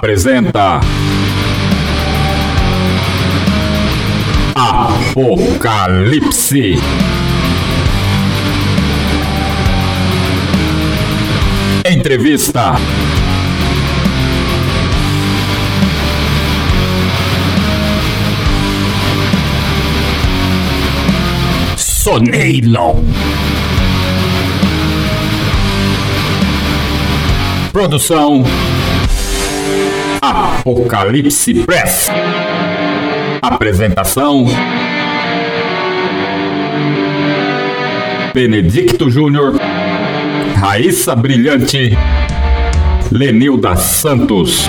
Apresenta Apocalipse. Entrevista. Soneilon. Produção Apocalipse Press. Apresentação Benedicto Júnior, Raíssa Brilhante, Lenilda Santos.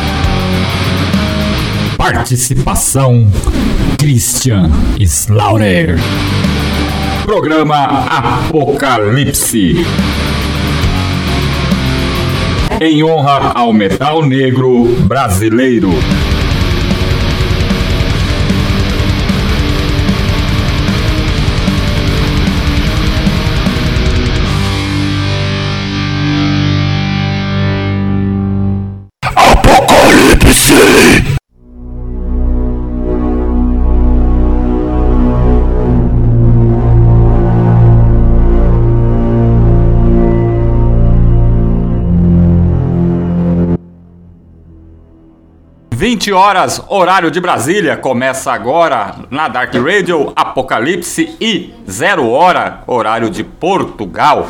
Participação Christian Slaughter. Programa Apocalipse em honra ao metal negro brasileiro. 20 horas, horário de Brasília. Começa agora na Dark Radio Apocalipse e 0 hora, horário de Portugal.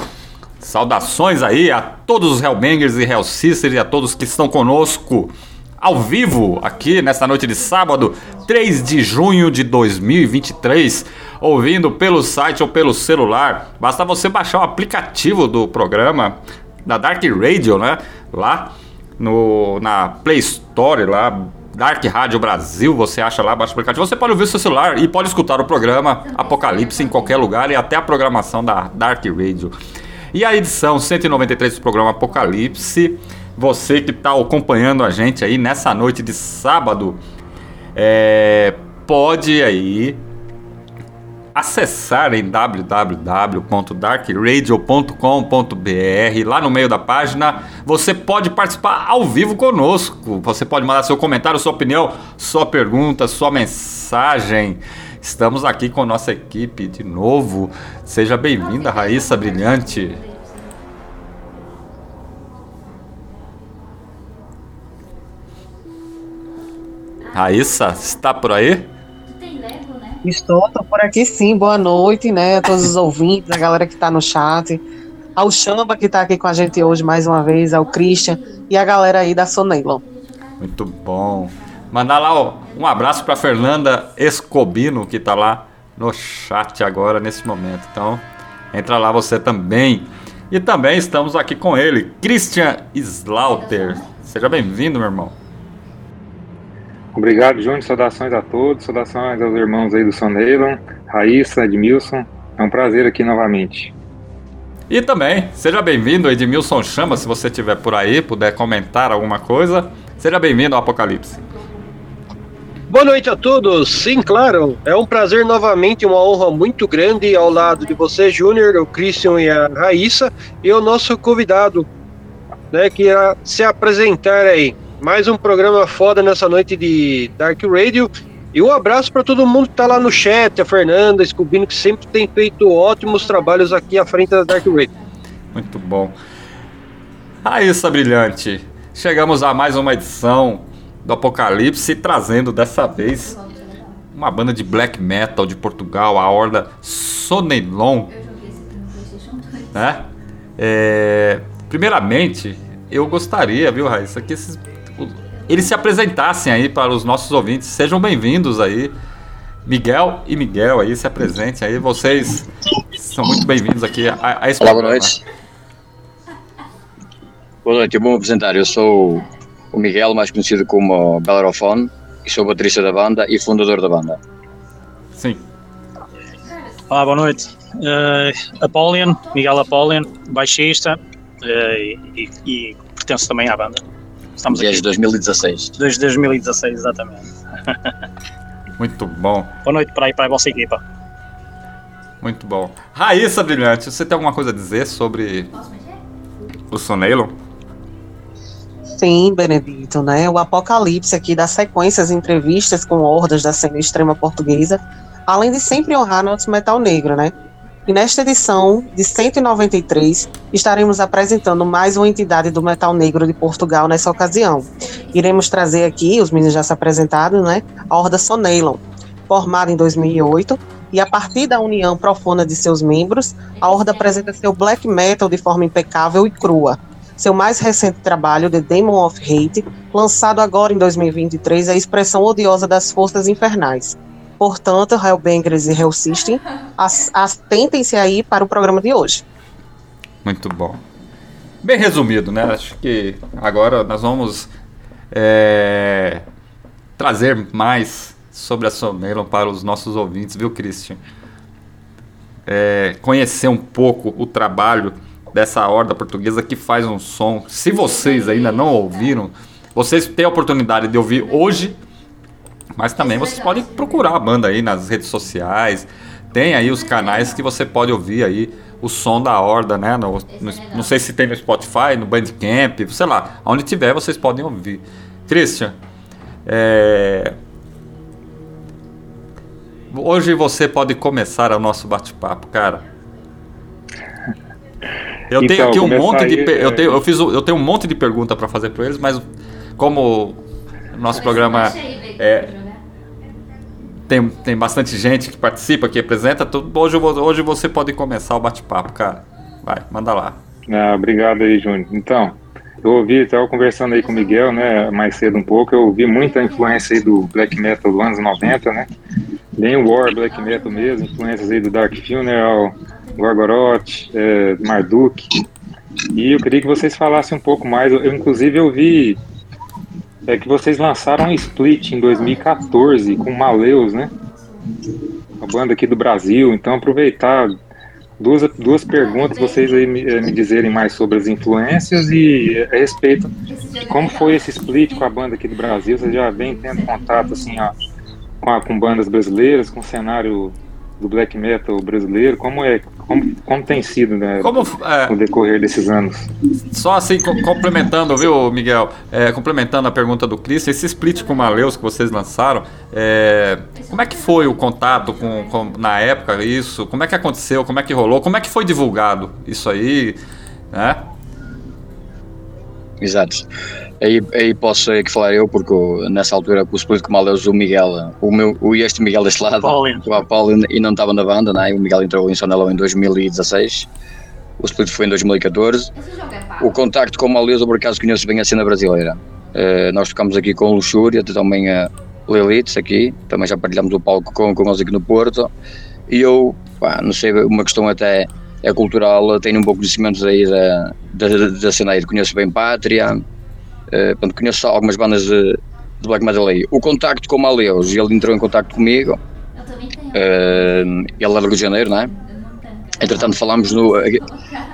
Saudações aí a todos os Hellbangers e Hellsisters e a todos que estão conosco ao vivo aqui nesta noite de sábado, 3 de junho de 2023, ouvindo pelo site ou pelo celular. Basta você baixar o aplicativo do programa da Dark Radio, né? Lá no, na Play Store, lá Dark Rádio Brasil, você acha lá, baixa o aplicativo. Você pode ouvir o seu celular e pode escutar o programa Apocalipse em qualquer lugar e até a programação da Dark Radio. E a edição 193 do programa Apocalipse, você que está acompanhando a gente aí nessa noite de sábado, é, pode aí acessar em www.darkradio.com.br. Lá no meio da página você pode participar ao vivo conosco. Você pode mandar seu comentário, sua opinião, sua pergunta, sua mensagem. Estamos aqui com nossa equipe de novo. Seja bem-vinda, Raíssa Brilhante. Raíssa, está por aí? Estou, tô por aqui sim. Boa noite, né? A todos os ouvintes, a galera que tá no chat. Ao Chamba que tá aqui com a gente hoje mais uma vez, ao Christian e a galera aí da Sonelon. Muito bom. Mandar lá ó, um abraço para Fernanda Escobino, que tá lá no chat agora nesse momento. Então, entra lá você também. E também estamos aqui com ele, Christian Slaughter. Seja bem-vindo, meu irmão. Obrigado, Júnior. Saudações a todos. Saudações aos irmãos aí do Sonelon, Raíssa, Edmilson. É um prazer aqui novamente. E também, seja bem-vindo, Edmilson Chama, se você estiver por aí, puder comentar alguma coisa. Seja bem-vindo ao Apocalipse. Boa noite a todos. Sim, claro. É um prazer novamente, uma honra muito grande ao lado de você, Júnior, o Christian e a Raíssa, e o nosso convidado, né, que irá se apresentar aí. Mais um programa foda nessa noite de Dark Radio. E um abraço para todo mundo que está lá no chat, a Fernanda, Scubino, que sempre tem feito ótimos trabalhos aqui à frente da Dark Radio. Muito bom. Raíssa Brilhante, chegamos a mais uma edição do Apocalipse, trazendo dessa vez uma banda de black metal de Portugal, a Horda Sonelon. Né? É, primeiramente, eu gostaria, viu, Raíssa, que esses, eles se apresentassem aí para os nossos ouvintes. Sejam bem-vindos aí. Miguel e Miguel aí se apresentem aí. Vocês são muito bem-vindos aqui a, a esse Olá, boa noite. Boa noite, é bom apresentar. Eu sou o Miguel, mais conhecido como Bellerofone, e sou baterista da banda e fundador da banda. Sim. Olá, boa noite. Uh, Apolion, Miguel Apolion, baixista uh, e, e, pertenço também à banda. Estamos Desde aqui. 2016. Desde 2016, exatamente. Muito bom. Boa noite para aí para a vossa equipa. Muito bom. Raíssa Brilhante, você tem alguma coisa a dizer sobre o Sonelon? Sim, Benedito, né? O Apocalipse aqui das sequências entrevistas com hordas da cena extrema portuguesa, além de sempre honrar nosso metal negro, né? E nesta edição de 193, estaremos apresentando mais uma entidade do metal negro de Portugal nessa ocasião. Iremos trazer aqui, os meninos já se apresentaram, né? A Horda Sonelon, formada em 2008, e a partir da união profunda de seus membros, a Horda apresenta seu black metal de forma impecável e crua, seu mais recente trabalho, The Demon of Hate, lançado agora em 2023, é a expressão odiosa das forças infernais. Portanto, Hellbangers e Hell System, atentem-se aí para o programa de hoje. Muito bom. Bem resumido, né? Acho que agora nós vamos é, trazer mais sobre a Sonelon para os nossos ouvintes, viu, Christian? É, conhecer um pouco o trabalho dessa horda portuguesa que faz um som. Se vocês ainda não ouviram, vocês têm a oportunidade de ouvir hoje, mas também vocês podem procurar a banda aí nas redes sociais. Tem aí os canais que você pode ouvir aí o som da horda, né? No, no, não sei se tem no Spotify, no Bandcamp, sei lá, onde tiver vocês podem ouvir. Christian, é... hoje você pode começar o nosso bate-papo, cara. Eu tenho então, aqui um monte de. Aí, eu, tenho, eu, fiz, eu tenho um monte de pergunta para fazer para eles, mas como o nosso programa é, tem, tem bastante gente que participa, que apresenta, tudo, hoje, hoje você pode começar o bate-papo, cara. Vai, manda lá. Ah, obrigado aí, Júnior. Então, eu ouvi, estava conversando aí com o Miguel, né, mais cedo um pouco, eu ouvi muita influência aí do black metal dos anos 90, né, bem o war black metal mesmo, influências aí do Dark Funeral, Gorgoroth, é, Marduk. E eu queria que vocês falassem um pouco mais. Eu, inclusive, eu vi é, que vocês lançaram um split em 2014 com Maleus, né? Uma banda aqui do Brasil. Então, aproveitar duas, duas perguntas, vocês aí me, é, me dizerem mais sobre as influências e a respeito de como foi esse split com a banda aqui do Brasil. Vocês já vem tendo contato assim, ó, com, a, com bandas brasileiras, com o cenário do black metal brasileiro? Como é, como, como tem sido né, como, é, no decorrer desses anos? Só assim, complementando, viu, Miguel? É, complementando a pergunta do Cris, esse split com o Maleus que vocês lançaram, é, como é que foi o contato com, com, na época isso? Como é que aconteceu? Como é que rolou? Como é que foi divulgado isso aí? Né? Exato. Aí, aí posso aqui falar eu, porque nessa altura o split com Maleus, o Miguel, o, meu, o este Miguel deste lado, o Apolo e não estava na banda, né? o Miguel entrou em Sonelão em 2016, o split foi em 2014. O contacto com o Maleus, eu por acaso conheço bem a cena brasileira. Uh, nós tocamos aqui com Luxúria, também a Lilites aqui, também já partilhamos o palco com, com eles aqui no Porto. E eu, pá, não sei, uma questão até é cultural, tenho um pouco de conhecimentos aí da, da, da cena aí, conheço bem Pátria, uh, conheço algumas bandas de, de Black Metal aí. O contacto com o Maleus, ele entrou em contacto comigo, uh, ele é do Rio de Janeiro, não é? Entretanto, falámos no,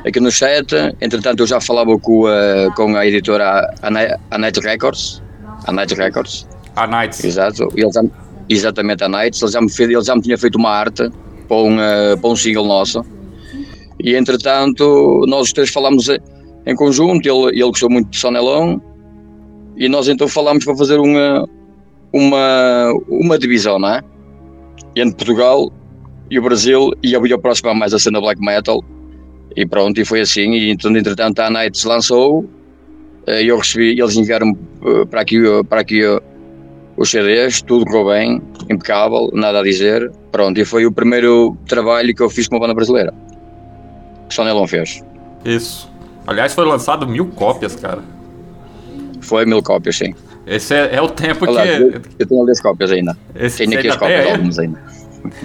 aqui no chat. Entretanto, eu já falava com, uh, com a editora a Night Records. A Night Records. A Night. Exato. Ele já, exatamente, a Night. Ele já, me fez, ele já me tinha feito uma arte para um, uh, para um single nosso. E entretanto, nós os três falámos em conjunto. Ele, ele gostou muito de Sonelão. E nós então falámos para fazer uma, uma, uma divisão, não é? Entre Portugal e o Brasil e eu ia aproximar mais a cena black metal e pronto, e foi assim, e então entretanto a Night se lançou eh, e eu recebi, eles enviaram eh, para aqui, eh, para aqui os CDs, tudo correu bem, impecável, nada a dizer, pronto, e foi o primeiro trabalho que eu fiz com uma banda brasileira, que só Nelon fez. Isso. Aliás, foi lançado mil cópias, cara. Foi mil cópias, sim. Esse é, é o tempo Olá, que. Eu, eu tenho ali as cópias ainda. Esse tenho aqui as cópias, algumas ainda.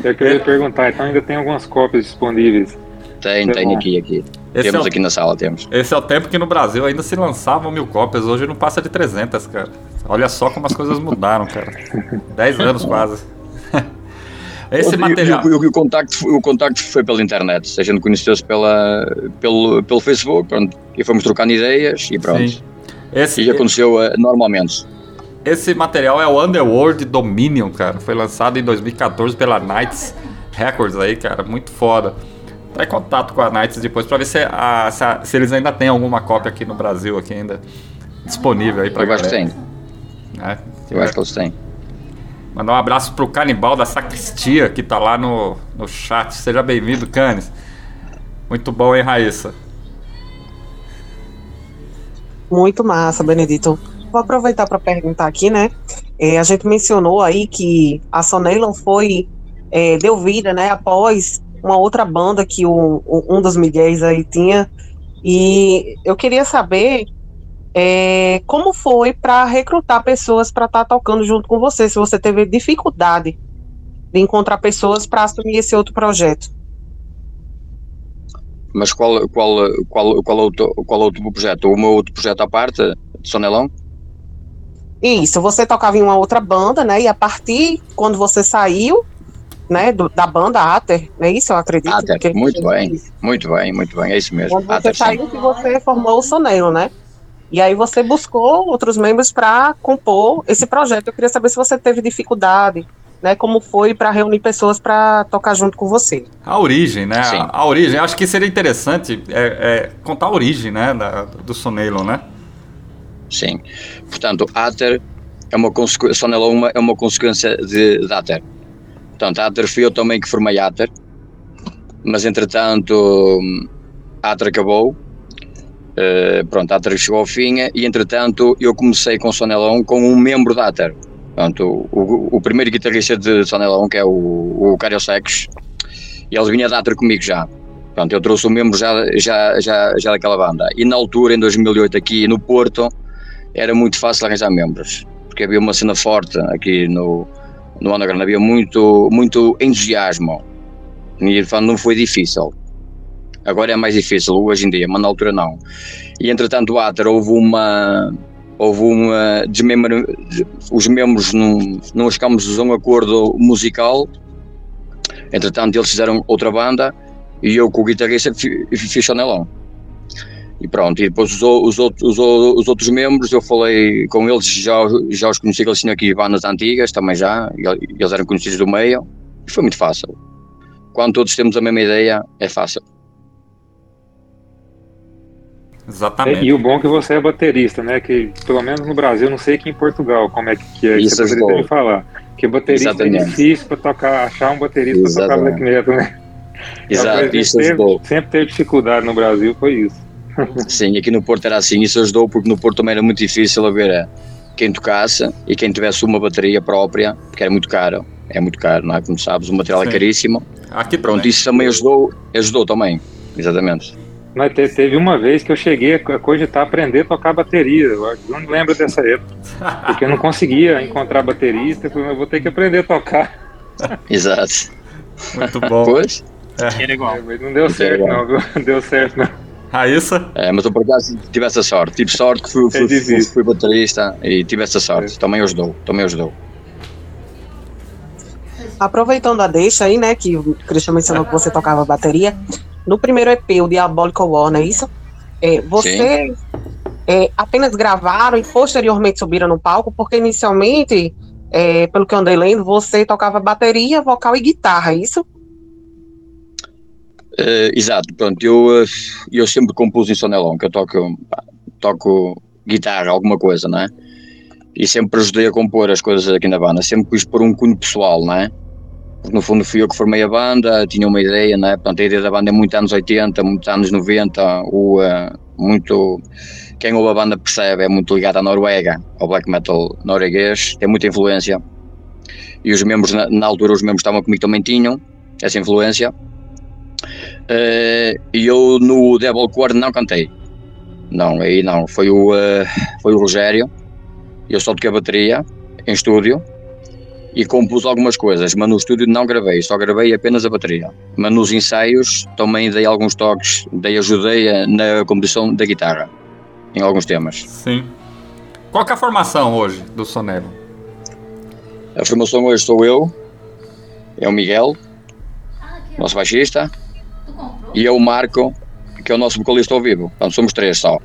Eu queria perguntar, então ainda tem algumas cópias disponíveis? Tem, tem aqui, aqui. Esse temos é o, aqui na sala, temos. Esse é o tempo que no Brasil ainda se lançavam mil cópias, hoje não passa de 300, cara. Olha só como as coisas mudaram, cara. 10 anos quase. Esse material. O, o, o, contacto, o contacto foi pela internet. A gente conheceu-se pela, pelo, pelo Facebook pronto, e fomos trocando ideias e pronto. Esse, e aconteceu uh, normalmente. Esse material é o Underworld Dominion, cara. Foi lançado em 2014 pela Knights Records aí, cara. Muito foda. Tá em contato com a Knights depois pra ver se, a, se, a, se, eles ainda têm alguma cópia aqui no Brasil, aqui ainda disponível aí pra Eu galera. acho que tem. É, Eu acho que eles têm. Mandar um abraço pro Canibal da Sacristia, que tá lá no, no chat. Seja bem-vindo, Canis. Muito bom, hein, Raíssa? Muito massa, Benedito. Vou aproveitar para perguntar aqui, né? É, a gente mencionou aí que a Sonelon foi é, deu vida, né? Após uma outra banda que o, o, um dos Miguéis aí tinha. E eu queria saber é, como foi para recrutar pessoas para estar tá tocando junto com você, se você teve dificuldade de encontrar pessoas para assumir esse outro projeto. Mas qual, qual, qual, qual, outro, qual outro projeto? O meu outro projeto à parte, de Sonelão? Isso, você tocava em uma outra banda, né? E a partir, quando você saiu, né, do, da banda Ater, é isso? Eu acredito. Ater, que muito bem, muito bem, muito bem, é isso mesmo. Quando você Ater, saiu, que você formou o Soneiro, né? E aí você buscou outros membros para compor esse projeto. Eu queria saber se você teve dificuldade, né? Como foi para reunir pessoas para tocar junto com você. A origem, né? Sim. A, a origem. Acho que seria interessante é, é, contar a origem, né? Da, do Soneiro, né? Sim. Portanto, Ater é uma consequência, Soneloma é uma consequência de, de Ater. Portanto, Ater fui eu também que formei Ater, mas entretanto Ater acabou. Uh, pronto, a Ater chegou ao fim e entretanto eu comecei com Sonelão com um membro da Ater. Portanto, o, o, primeiro guitarrista de Sonelão, que é o, o Cario e ele vinha da Ater comigo já. Portanto, eu trouxe um membro já, já, já, já daquela banda. E na altura, em 2008, aqui no Porto, era muito fácil arranjar membros, porque havia uma cena forte aqui no, no underground, havia muito, muito entusiasmo, e não foi difícil. Agora é mais difícil, hoje em dia, mas na altura não. E entretanto, o Ater houve uma. Houve uma. Desmembra, os membros não, não chegámos a um acordo musical. Entretanto, eles fizeram outra banda e eu, com o guitarrista, fiz chanelão. E pronto, e depois os, os, outros, os, os, outros membros, eu falei com eles, já, já os conheci, eles tinham aqui bandas antigas também já, eles eram conhecidos do meio, e foi muito fácil. Quando todos temos a mesma ideia, é fácil. Exatamente. E o bom é que você é baterista, né? Que pelo menos no Brasil, não sei aqui em Portugal como é que é. Isso você poderia me falar. Que baterista é Exatamente. é difícil para tocar, achar um baterista para tocar black metal, né? Exato, isso teve, Sempre teve dificuldade no Brasil, foi isso. Sim, aqui no Porto era assim, isso ajudou porque no Porto também era muito difícil haver eh, quem tocasse e quem tivesse uma bateria própria, porque era muito caro, é muito caro, não é? Como sabes, o material é Sim. é caríssimo. Aqui Pronto, também. isso também ajudou, ajudou também, exatamente. Mas teve uma vez que eu cheguei a cogitar aprender a tocar bateria. Eu não lembro dessa época. Porque eu não conseguia encontrar baterista. Eu falei, eu vou ter que aprender a tocar. Exato. Muito bom. Pois? É. Era igual. É, mas não deu certo, não, viu? Não deu certo, não. Raíssa? É, mas eu por acaso tive essa sorte. Tive sorte que fui, fui, É fui, difícil. fui baterista e tive essa sorte. É. Também ajudou. Também ajudou. Aproveitando a deixa aí, né, que o Christian mencionou que você tocava bateria, no primeiro EP, o Diabolical War, não é isso? É, você é, apenas gravaram e posteriormente subiram no palco, porque inicialmente, é, pelo que eu andei lendo, você tocava bateria, vocal e guitarra, é isso? Eh, exato, pronto, eu, eh, eu sempre compus em sonelão, que eu toco, toco guitarra, alguma coisa, não é? E sempre ajudei a compor as coisas aqui na banda, sempre quis pôr um cunho pessoal, não é? Porque no fundo fui eu que formei a banda, tinha uma ideia, não é? Portanto, a ideia da banda é muito anos 80, muitos anos 90, o, eh, muito, quem ouve a banda percebe, é muito ligado à Noruega, ao black metal norueguês, tem muita influência. E os membros, na, na altura, os membros estavam comigo também tinham essa influência. Eh, e eu no Devil Core não cantei. Não, aí não. Foi o, eh, foi o Rogério. Eu só toquei a bateria em estúdio e compus algumas coisas, mas no estúdio não gravei, só gravei apenas a bateria. Mas nos ensaios também dei alguns toques, dei ajudei na composição da guitarra em alguns temas. Sim. Qual que é a formação hoje do Sonero? A formação hoje sou eu, é o Miguel, nosso baixista, e é o Marco, que é o nosso vocalista ao vivo. Portanto, somos três só.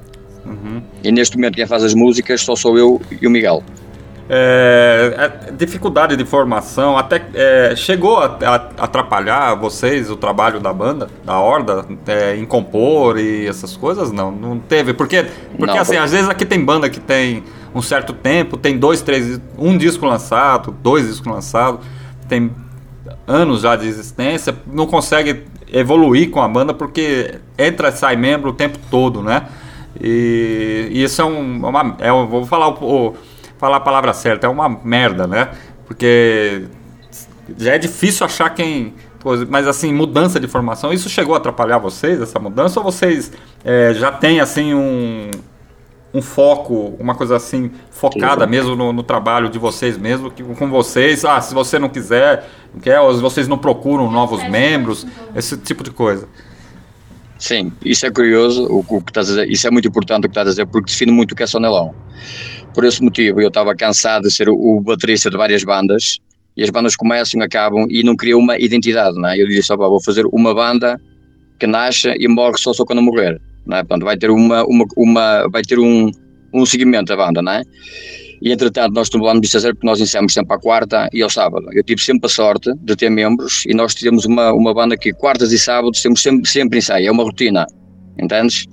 Uhum. E neste momento quem faz as músicas só sou eu e o Miguel. É, é, dificuldade de formação, até é, chegou a, a atrapalhar vocês, o trabalho da banda, da Horda, é, em compor e essas coisas? Não, não teve. Porque, porque Não, assim, por- às vezes aqui tem banda que tem um certo tempo, tem dois, três, um disco lançado, dois discos lançados, tem anos já de existência, não consegue evoluir com a banda porque entra e sai membro o tempo todo, né? E, e isso é um, uma. É, um- vou falar, o- falar a palavra certa, é uma merda, né? Porque já é difícil achar quem. Mas assim, mudança de formação, isso chegou a atrapalhar vocês, essa mudança? Ou vocês é, já têm assim um, um foco, uma coisa assim, focada mesmo no, no trabalho de vocês mesmo, que, com vocês, ah, se você não quiser, não quer, ou se vocês não procuram novos membros, esse tipo de coisa. Sim, isso é curioso, o, o que estás a dizer, isso é muito importante o que estás a dizer, porque define muito o que é sonelão. Por esse motivo, eu estava cansado de ser o, baterista de várias bandas, e as bandas começam, acabam, e não criam uma identidade, não é? Eu disse, "Opa, vou fazer uma banda que nasce e morre só, só quando morrer, não é? Portanto, vai ter, uma, uma, uma, vai ter um, um seguimento da banda, não é? E entretanto, nós tomamos de fazer porque nós ensaiamos sempre à quarta e ao sábado. Eu tive sempre a sorte de ter membros e nós temos uma, uma banda que quartas e sábados temos sempre, sempre ensaio, é uma rotina, entendes?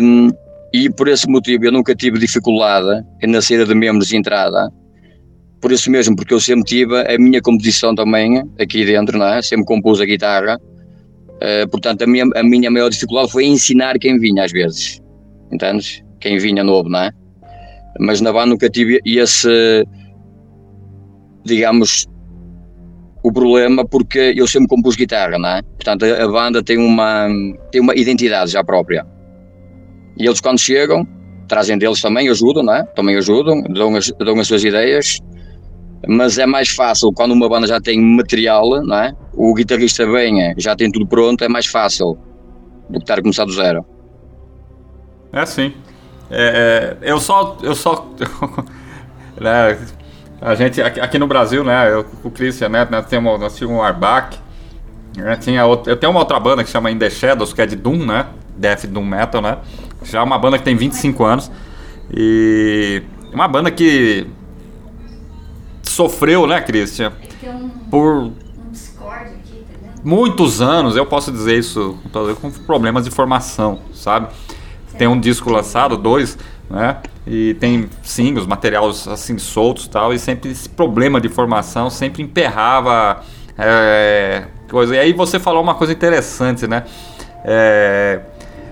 Hum, e por esse motivo eu nunca tive dificuldade na saída de membros e entrada, por isso mesmo, porque eu sempre tive a minha composição também aqui dentro, não é? Sempre compus a guitarra, Eh, portanto a minha, a minha maior dificuldade foi ensinar quem vinha às vezes, entendes? Quem vinha novo, não é? Mas na banda nunca tive esse, digamos, o problema porque eu sempre compus guitarra, não é? Portanto, a, a banda tem uma, tem uma identidade já própria. E eles quando chegam, trazem deles também, ajudam, não é? Também ajudam, dão as, dão as suas ideias, mas é mais fácil quando uma banda já tem material, não é? O guitarrista vem, já tem tudo pronto, é mais fácil do que estar a começar do zero. É sim. É, é, eu só. Eu só. né, a gente, aqui, aqui no Brasil, né? Eu, o Christian, né? Nós tínhamos, nós tínhamos um Arbach. Né, tinha eu tenho uma outra banda que chama In The Shadows, que é de Doom, né? Death Doom Metal, né? Já é uma banda que tem 25 anos. E. Uma banda que. Sofreu, né, Christian? Por muitos anos, eu posso dizer isso com problemas de formação, sabe? Tem um disco lançado, dois, né? E tem singles, materiais assim soltos e tal, e sempre esse problema de formação sempre emperrava é, coisa. E aí você falou uma coisa interessante, né? É,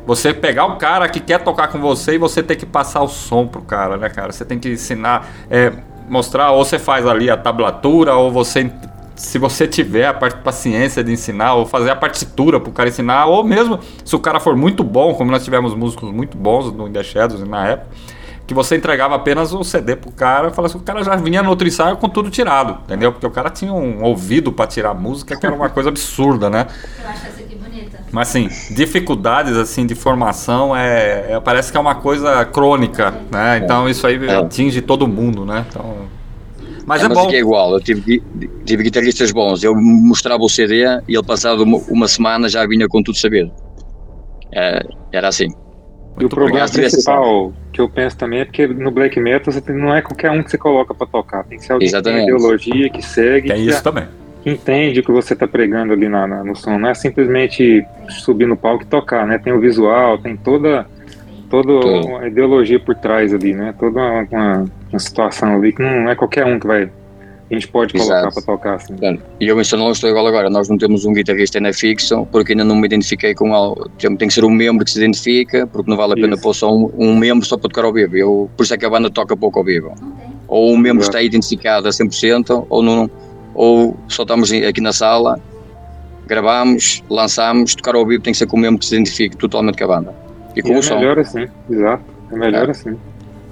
você pegar o cara que quer tocar com você e você tem que passar o som pro cara, né, cara? Você tem que ensinar, é, mostrar, ou você faz ali a tablatura, ou você se você tiver a paciência de ensinar, ou fazer a partitura pro cara ensinar, ou mesmo se o cara for muito bom, como nós tivemos músicos muito bons no In The Shadows na época, que você entregava apenas o CD pro cara, falava assim, o cara já vinha no outro ensaio com tudo tirado, entendeu? Porque o cara tinha um ouvido para tirar música que era uma coisa absurda, né? Eu acho bonita. Mas assim, dificuldades assim de formação é, é parece que é uma coisa crônica, né? Então isso aí é. atinge todo mundo, né? Então mas é, é mas bom. é igual, eu tive, tive guitarristas bons, eu mostrava o CD e ele passado uma, uma semana já vinha com tudo sabido. É, era assim. E o problema principal que eu penso também é porque no black metal você tem, não é qualquer um que você coloca para tocar, tem que ser alguém Exatamente. que tem ideologia, que segue. Tem que isso também. Entende o que você está pregando ali na, na, no som, não é simplesmente subir no palco e tocar, né? Tem o visual, tem toda toda uma ideologia por trás ali, né? Toda uma, uma, situação ali que não é qualquer um que vai a gente pode colocar para tocar assim. E eu menciono estou igual agora, nós não temos um guitarrista na fixo porque ainda não me identifiquei com algo. Tem que ser um membro que se identifica, porque não vale a pena pôr só um, um, membro só para tocar ao vivo. Eu, por isso é que a banda toca pouco ao vivo. Ou um membro está identificado a 100%, ou não, ou só estamos aqui na sala, gravamos, lançamos, tocar ao vivo tem que ser com um membro que se identifique totalmente com a banda. E com e o é som. É melhor assim, exato. É melhor é. assim.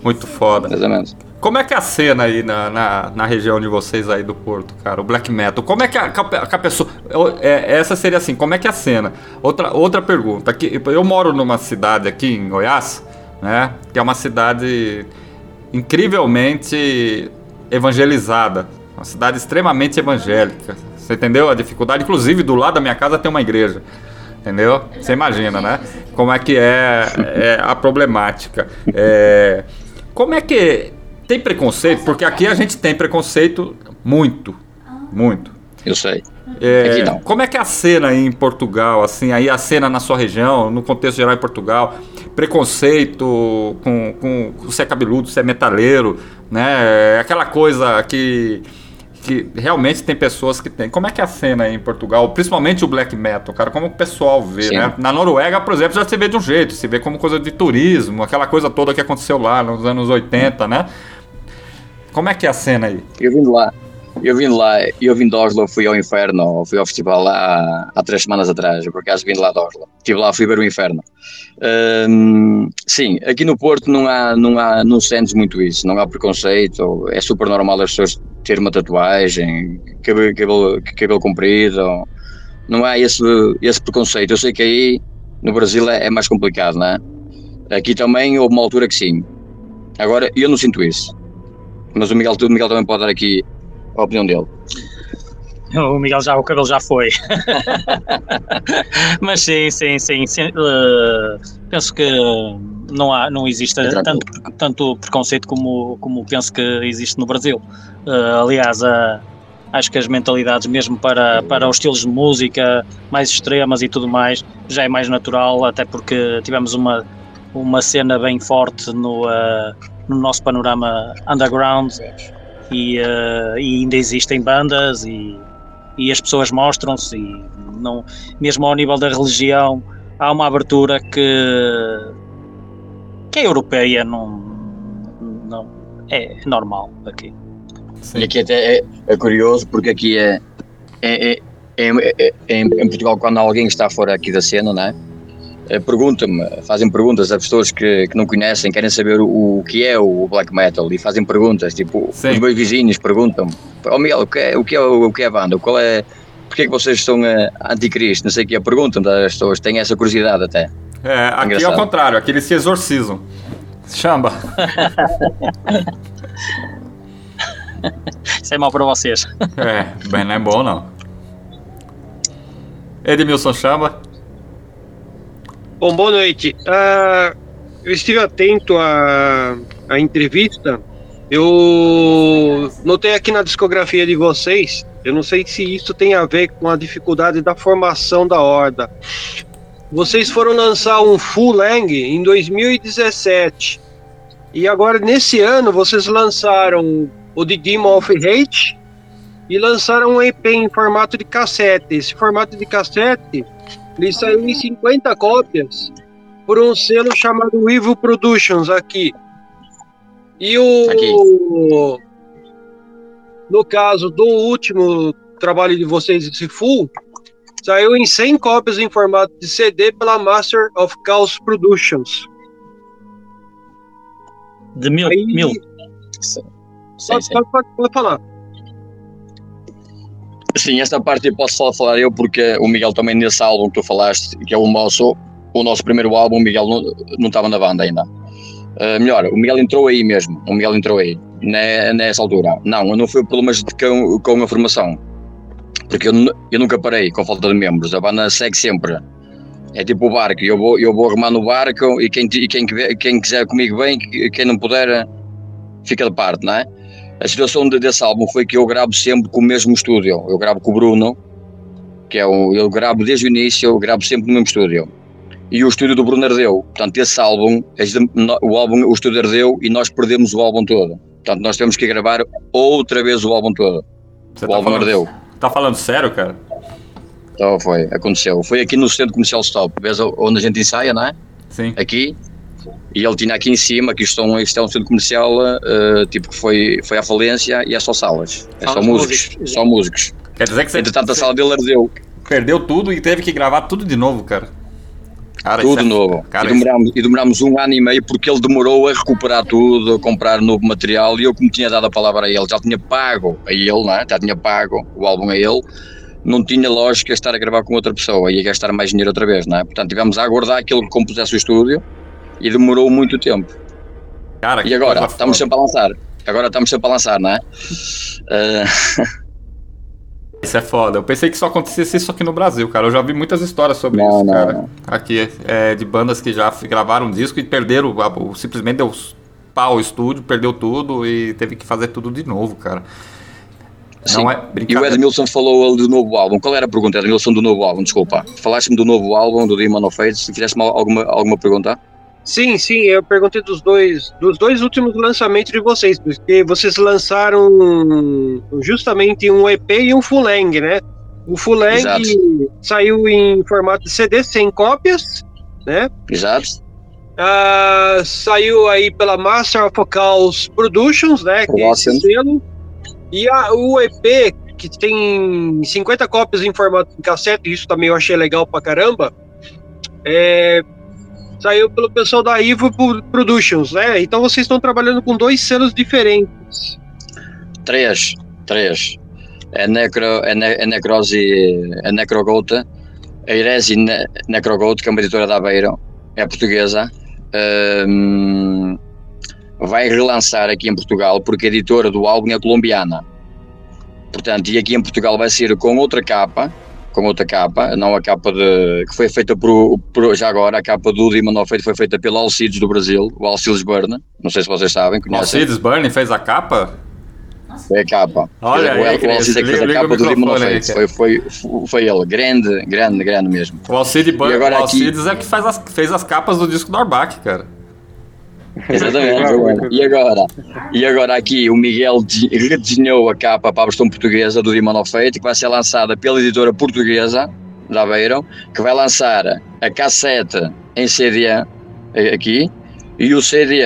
Muito foda. Exatamente. Como é que é a cena aí na, na, na, região de vocês aí do Porto, cara? O black metal. Como é que a, que a pessoa. É, essa seria assim, como é que é a cena? Outra, outra pergunta. Aqui, eu moro numa cidade aqui em Goiás, né? Que é uma cidade incrivelmente evangelizada. Uma cidade extremamente evangélica. Você entendeu a dificuldade? Inclusive, do lado da minha casa tem uma igreja. Entendeu? Você imagina, né? Como é que é, é a problemática. É, como é que tem preconceito? Porque aqui a gente tem preconceito muito, muito. Eu sei. É, como é que é a cena aí em Portugal, assim, aí a cena na sua região, no contexto geral em Portugal, preconceito com, com, com você é cabeludo, você é metaleiro, né? Aquela coisa que que realmente tem pessoas que tem. Como é que é a cena aí em Portugal, principalmente o black metal, cara? Como o pessoal vê, Sim. né? Na Noruega, por exemplo, já se vê de um jeito, se vê como coisa de turismo, aquela coisa toda que aconteceu lá nos anos 80, né? Como é que é a cena aí? Eu vim lá. Eu vim lá, eu vim de Oslo, fui ao inferno, fui ao festival lá há três semanas atrás, por acaso vim de lá de Oslo. Estive lá, fui ver o inferno. Hum, sim, aqui no Porto não há, não há, não sentes muito isso, não há preconceito, é super normal as pessoas terem uma tatuagem, cabelo, cabelo, cabelo comprido, não há esse, esse preconceito. Eu sei que aí no Brasil é, é mais complicado, não é? Aqui também houve uma altura que sim. Agora eu não sinto isso. Mas o Miguel, o Miguel também pode dar aqui a opinião dele. O Miguel já, o cabelo já foi. Mas sim, sim, sim. sim uh, penso que não, há, não existe é tanto, tanto preconceito como, como penso que existe no Brasil. Uh, aliás, uh, acho que as mentalidades, mesmo para, para os estilos de música mais extremas e tudo mais, já é mais natural, até porque tivemos uma, uma cena bem forte no, no nosso panorama underground e, uh, e ainda existem bandas e, e as pessoas mostram-se e não, mesmo ao nível da religião há uma abertura que, que é europeia, não, não é normal aqui. Sim. E aqui até é, é, curioso porque aqui é, é, é, é, é em Portugal quando alguém está fora aqui da cena, não é? Eh, perguntam-me, fazem perguntas a pessoas que, que não conhecem, querem saber o, o, que é o black metal e fazem perguntas, tipo, Sim. os meus vizinhos perguntam-me, oh Miguel, o que é, o que é, o que é a banda? Qual é, porque é que vocês estão uh, anticristo? Não sei o que é, perguntam as pessoas, têm essa curiosidade até. É, aqui Engraçado. é o contrário, aqui eles se exorcizam. Chamba. Isso é mal para vocês. É, bem, não é bom não. Edmilson Chamba. Bom, boa noite. Uh, eu estive atento à, à entrevista. Eu notei aqui na discografia de vocês, eu não sei se isso tem a ver com a dificuldade da formação da horda. Vocês foram lançar um Full Lang em 2017. E agora, nesse ano, vocês lançaram o The Demon of Hate e lançaram um EP em formato de cassete. Esse formato de cassete ele saiu em 50 cópias por um selo chamado Evil Productions aqui. E o. Aqui. No caso do último trabalho de vocês, esse full, saiu em 100 cópias em formato de CD pela Master of Chaos Productions. De mil. Aí, mil. Pode, pode, falar. Sim, esta parte eu posso só falar eu, porque o Miguel também nesse álbum que tu falaste, que é o nosso, o nosso primeiro álbum, o Miguel não, não estava na banda ainda. Uh, melhor, o Miguel entrou aí mesmo, o Miguel entrou aí, nessa altura. Não, não foi problemas de, com, com a formação, porque eu, eu nunca parei com falta de membros, a banda segue sempre. É tipo o barco, eu vou, eu vou arrumar no barco e quem, quem, quem quiser comigo bem, quem não puder, fica de parte, não é? A situação desse álbum foi que eu gravo sempre com o mesmo estúdio. Eu gravo com o Bruno, que é o. Eu gravo desde o início, eu gravo sempre no mesmo estúdio. E o estúdio do Bruno ardeu. Portanto, esse álbum, o álbum, o estúdio ardeu e nós perdemos o álbum todo. Portanto, nós temos que gravar outra vez o álbum todo. Você o tá álbum falando, ardeu. Tá falando sério, cara? Então foi, aconteceu. Foi aqui no centro comercial Stop, vês onde a gente ensaia, não é? Sim. Aqui. E ele tinha aqui em cima, que isto, isto é um centro comercial, uh, tipo que foi, foi à falência e é só salas. É só músicos, músicos. Só músicos. Quer dizer que você. Entretanto, a sala dele ardeu. Perdeu tudo e teve que gravar tudo de novo, cara. Cara, tudo é... novo. Cara, e, demorámos, isso... e demorámos um ano e meio porque ele demorou a recuperar tudo, a comprar novo material e eu, como tinha dado a palavra a ele, já tinha pago a ele, não é? já tinha pago o álbum a ele não tinha lógica estar a gravar com outra pessoa, ia gastar mais dinheiro outra vez, não é? Portanto, tivemos a aguardar aquilo que compusesse o estúdio e demorou muito tempo. Cara, e agora, estamos sempre a lançar. Agora estamos sempre a lançar, não é? Uh... Isso é foda. Eu pensei que só acontecesse isso aqui no Brasil, cara. Eu já vi muitas histórias sobre não, isso, não, cara. Não. Aqui, é, de bandas que já gravaram um disco e perderam, simplesmente deu pau o estúdio, perdeu tudo e teve que fazer tudo de novo, cara. Sim. Não é e o Edmilson falou do novo álbum. Qual era a pergunta, Edmilson, do novo álbum? Desculpa. Falaste-me do novo álbum, do Demon of Fates. Fizeste-me alguma, alguma pergunta? Sim, sim, eu perguntei dos dois, dos dois últimos lançamentos de vocês, porque vocês lançaram justamente um EP e um full length, né? O full length saiu em formato de CD, 100 cópias, né? Exato. Uh, saiu aí pela Master of Vocals Productions, né? Que é esse selo. E a, o EP, que tem 50 cópias em formato de cassete, isso também eu achei legal pra caramba, é, saiu pelo pessoal da Ivo Productions, né? Então vocês estão trabalhando com dois selos diferentes. Três, três. É, necro, é, ne, é Necrose, é Necrogota, a Iresi ne, que é uma editora da Beira, é portuguesa. Um, vai relançar aqui em Portugal, porque a editora do álbum é colombiana. Portanto, e aqui em Portugal vai ser com outra capa, com outra capa, não a capa de, que foi feita por, por já agora, a capa do Demon Feito foi feita pelo Alcides do Brasil, o Alcides Burn, não sei se vocês sabem, conhecem. Alcides Burn fez a capa? Foi a capa. Olha, o, aí, o Alcides é que fez a capa do Demon Feito, foi, foi, foi ele, grande, grande, grande mesmo. O Alcides Burn, o Alcides aqui... é que faz as, fez as capas do disco do Arbac, cara. Exatamente. e agora? E agora aqui o Miguel redesenhou a capa para a versão portuguesa do Demon of Fate, que vai ser lançada pela editora portuguesa da Beirão, que vai lançar a cassete em CD aqui e o CD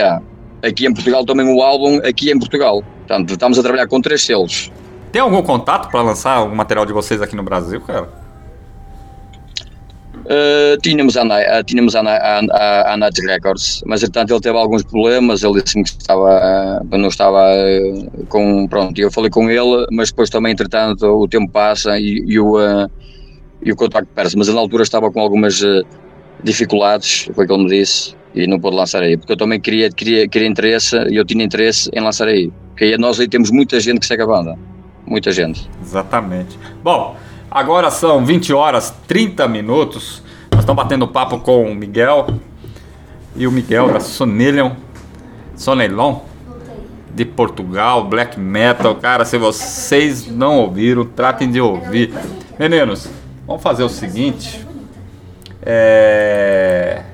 aqui em Portugal também o álbum aqui em Portugal. Portanto, estamos a trabalhar com três selos. Tem algum contato para lançar o material de vocês aqui no Brasil, cara? Uh, tínhamos a, uh, tínhamos a, a, a, Night Records, mas entretanto ele teve alguns problemas, ele disse-me que estava, não estava com, pronto, eu falei com ele, mas depois também entretanto o tempo passa e, e o, e o contacto perde mas na altura estava com algumas dificuldades, foi o que ele me disse, e não pôde lançar aí, porque eu também queria, queria, queria interesse, e eu tinha interesse em lançar aí, porque aí nós aí temos muita gente que segue a banda, muita gente. Exatamente. Bom, Agora são 20 horas 30 minutos. Nós estamos batendo papo com o Miguel e o Miguel da Sonelion, Sonelon de Portugal, black metal. Cara, se vocês não ouviram, tratem de ouvir. Meninos, vamos fazer o seguinte. É...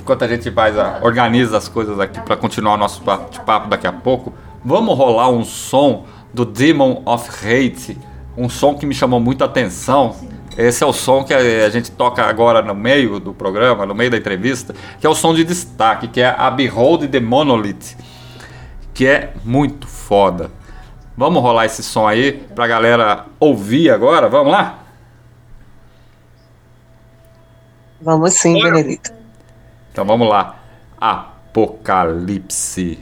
Enquanto a gente faz a, organiza as coisas aqui para continuar o nosso papo daqui a pouco, vamos rolar um som do Demon of Hate um som que me chamou muita atenção. Esse é o som que a gente toca agora no meio do programa, no meio da entrevista, que é o som de destaque, que é a Behold the Monolith, que é muito foda. Vamos rolar esse som aí pra galera ouvir agora? Vamos lá? Vamos sim, Benedito. Então vamos lá. Apocalipse.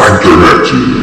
Internet.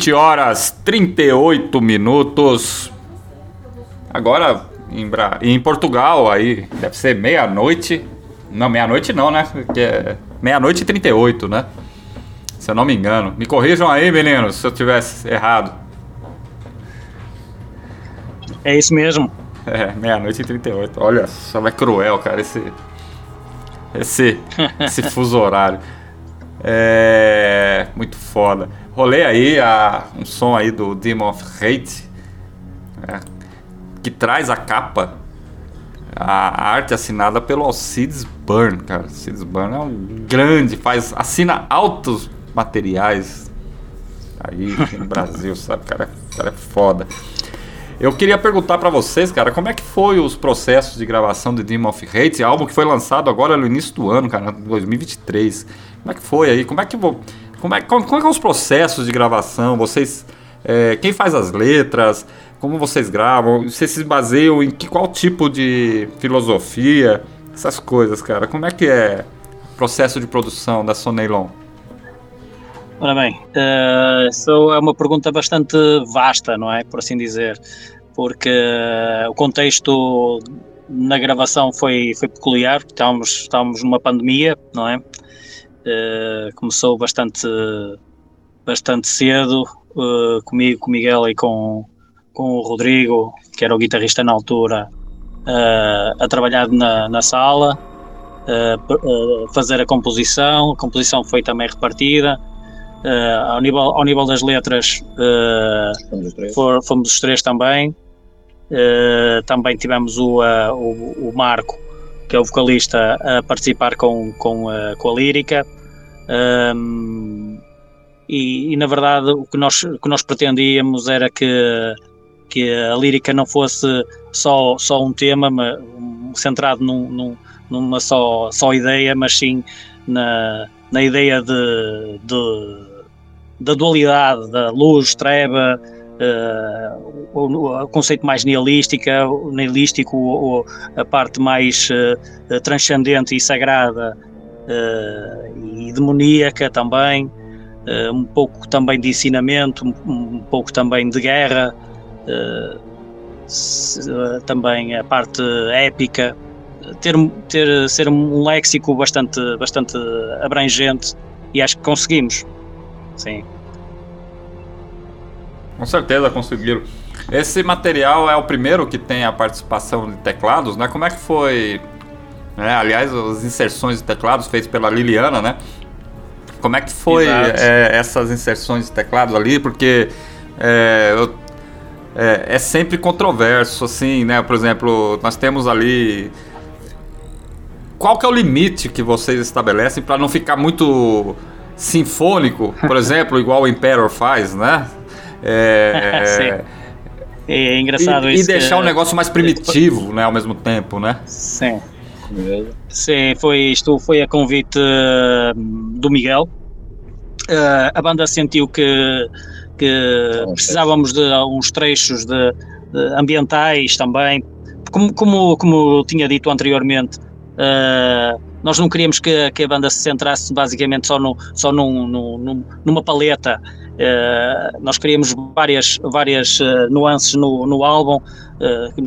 20 horas 38 minutos. Agora em, Bra... em Portugal aí deve ser meia-noite. Não, meia-noite não, né? Que é meia-noite e 38, né? Se eu não me engano. Me corrijam aí, meninos, se eu tivesse errado. É isso mesmo. É, meia-noite e 38. Olha só, é cruel, cara, esse. Esse, esse fuso horário. É. Muito foda. Rolei aí a, um som aí do Demon of Hate. É, que traz a capa. A, a arte assinada pelo Alcides Burn, cara. Alcides Burn é um grande, faz. assina altos materiais aí no Brasil, sabe? Cara, cara é foda. Eu queria perguntar para vocês, cara, como é que foi os processos de gravação de Demon of Hate, álbum que foi lançado agora no início do ano, cara, 2023. Como é que foi aí? Como é que como é, como, como é que é os processos de gravação? Vocês é, quem faz as letras? Como vocês gravam? Vocês se baseiam em que, qual tipo de filosofia? Essas coisas, cara. Como é que é o processo de produção da Soneilon? Ora bem, uh, isso é uma pergunta bastante vasta, não é? Por assim dizer, porque uh, o contexto na gravação foi, foi peculiar, estávamos, estávamos numa pandemia, não é? Uh, começou bastante, bastante cedo, uh, comigo, com o Miguel e com, com o Rodrigo, que era o guitarrista na altura, uh, a trabalhar na, na sala, fazer a composição, a composição foi também repartida, ao, nível, ao nível das letras, for, fomos os três também. Também tivemos o, o, o, Marco, que é o vocalista, a participar com, com, com a lírica. Um, e, e, na verdade o que nós, o que nós pretendíamos era que, que a lírica não fosse só, só um tema mas, um, centrado num, num, numa só, só ideia, mas sim na, na ideia de, de da dualidade da luz, treva, uh, o, o, conceito mais nihilística, nihilístico, a parte mais uh, transcendente e sagrada e demoníaca também, um pouco também de ensinamento, um, pouco também de guerra, também a parte épica, ter, ter ser um léxico bastante, bastante abrangente e acho que conseguimos. Sim. Com certeza conseguiram. Esse material é o primeiro que tem a participação de teclados, né? Como é que foi? Né? Aliás, as inserções de teclados feitas pela Liliana, né? Como é que foi é, essas inserções de teclados ali? Porque é, eu, é, é, sempre controverso, assim, né? Por exemplo, nós temos ali. Qual que é o limite que vocês estabelecem para não ficar muito sinfônico, por exemplo, igual o Emperor faz, né? É, é engraçado e, isso. E deixar que... um negócio mais primitivo, né, ao mesmo tempo, né? Sim. Sim, foi isto foi a convite uh, do Miguel. Uh, a banda sentiu que, que precisávamos de alguns trechos de, de ambientais também. Como, como, como tinha dito anteriormente, uh, nós não queríamos que, que, a banda se centrasse basicamente só, no, só num, num, numa paleta. Uh, nós queríamos várias, várias nuances no, no álbum,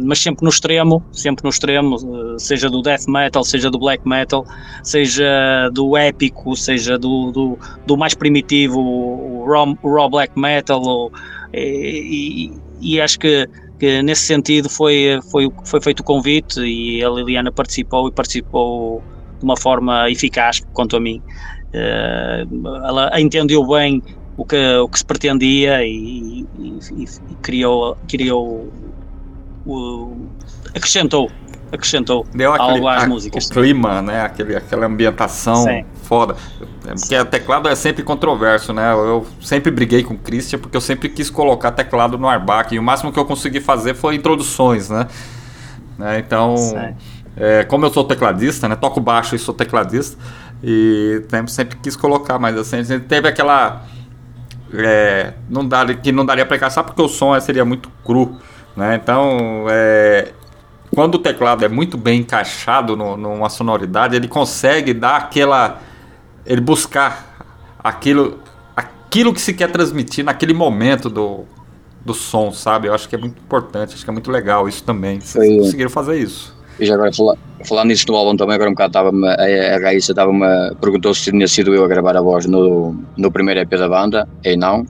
mas sempre no extremo, sempre no extremo, seja do death metal, seja do black metal, seja do épico, seja do, do, do mais primitivo, o raw, raw black metal, ou, e, e, e acho que que nesse sentido foi, foi, foi feito o convite e a Liliana participou e participou de uma forma eficaz, quanto a mim. Uh, ela entendeu bem o que, o que se pretendia e, e, e criou, criou o, acrescentou acrescentou Deu aquele, algo às a, músicas. O clima, né? Aquele, aquela ambientação Sim. foda. Porque o teclado é sempre controverso, né? Eu sempre briguei com o Christian porque eu sempre quis colocar teclado no Arbac e o máximo que eu consegui fazer foi introduções, né? né? Então, é, como eu sou tecladista, né? Toco baixo e sou tecladista e sempre quis colocar, mas assim, a gente teve aquela é, não dá, que não daria para encaixar porque o som seria muito cru, né? Então, é, quando o teclado é muito bem encaixado no, numa sonoridade, ele consegue dar aquela. ele buscar aquilo aquilo que se quer transmitir naquele momento do, do som, sabe? Eu acho que é muito importante, acho que é muito legal isso também. Vocês Foi, conseguiram fazer isso. E já agora, falar, falando nisso do álbum também, agora um bocado estava a, a Raíssa estava-me, perguntou se tinha sido eu a gravar a voz no, no primeiro EP da banda, e não,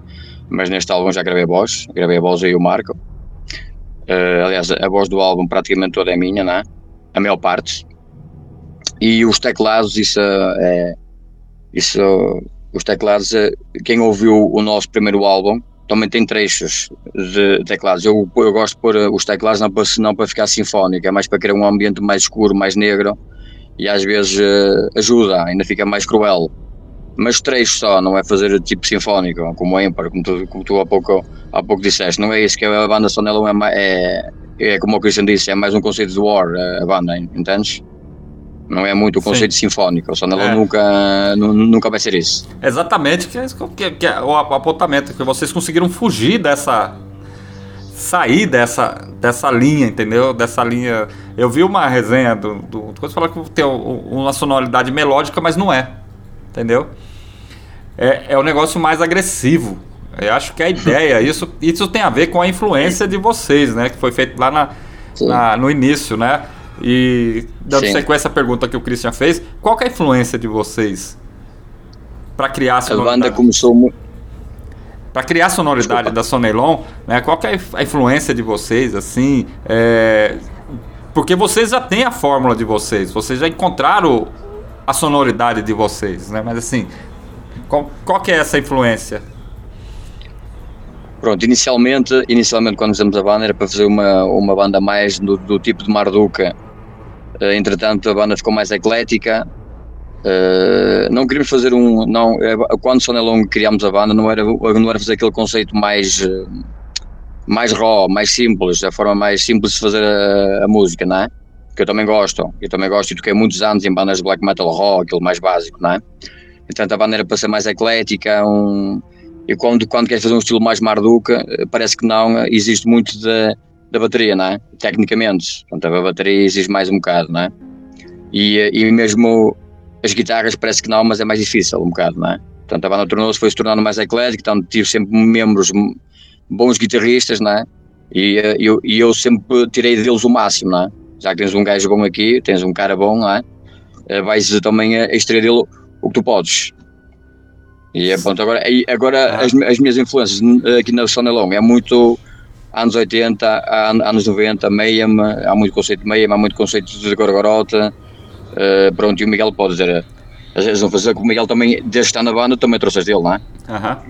mas neste álbum já gravei a voz, gravei a voz e o Marco. Uh, aliás, a voz do álbum praticamente toda é minha, né? a maior parte. E os teclados, isso é. Isso, os teclados, quem ouviu o nosso primeiro álbum, também tem trechos de teclados. Eu, eu gosto de pôr os teclados não para, não para ficar sinfónico, é mais para criar um ambiente mais escuro, mais negro e às vezes ajuda, ainda fica mais cruel. Mas trechos só, não é fazer tipo sinfónico, como o Empire, como tu, como tu há, pouco, há pouco disseste. Não é isso que a banda Sonelon é, é, é como o Christian disse, é mais um conceito de war, a banda, entendes? Não é muito o conceito Sim. sinfónico, o Sonelon é. nunca, nunca vai ser isso. Exatamente, que é, que, que é o apontamento, que vocês conseguiram fugir dessa. sair dessa, dessa linha, entendeu? Dessa linha. Eu vi uma resenha do. do você falar que tem uma sonoridade melódica, mas não é. Entendeu? É, é um negócio mais agressivo. Eu acho que a ideia, isso, isso tem a ver com a influência de vocês, né? Que foi feito lá na, na no início, né? E dando Sim. sequência à pergunta que o Christian fez, qual é a influência de vocês para criar a sonoridade? A banda começou para criar a sonoridade Desculpa. da Sonelon, né? Qual é a influência de vocês, assim? É... Porque vocês já têm a fórmula de vocês, vocês já encontraram a sonoridade de vocês, né? Mas assim, qual, qual que é essa influência? Pronto, inicialmente, inicialmente quando fizemos a banda era para fazer uma, uma banda mais do, do tipo de Marduca. Uh, entretanto, a banda ficou mais eclética. Uh, não queríamos fazer um. Não, é, quando Sonelong criámos a banda, não era, não era fazer aquele conceito mais, mais raw, mais simples, a forma mais simples de fazer a, a música, não é? Que eu também gosto. Eu também gosto e toquei muitos anos em bandas de black metal raw, aquilo mais básico, não é? Entretanto, a banda era para ser mais eclética, um e quando, quando queres fazer um estilo mais Marduca, eh, parece que não, eh, existe muito da, da bateria, não é? Tecnicamente. Portanto, a bateria exige mais um bocado, não é? E, eh, e mesmo as guitarras parece que não, mas é mais difícil um bocado, não é? Portanto, a banda tornou-se, foi se tornando mais eclética, então tive sempre membros bons guitarristas, não é? E eu, eu sempre tirei deles o máximo, não é? Já que tens um gajo bom aqui, tens um cara bom, não é? Vais também a extrair dele o que tu podes. E é pronto, agora, agora ah. as, as, minhas influências aqui na Sonelong é muito anos 80, anos 90, Mayhem, há muito conceito de Mayhem, há muito conceito de Gorgorota, uh, pronto, e o Miguel pode dizer, às vezes não fazer, que o Miguel também, desde que está na banda, também trouxe dele, não é? Aham.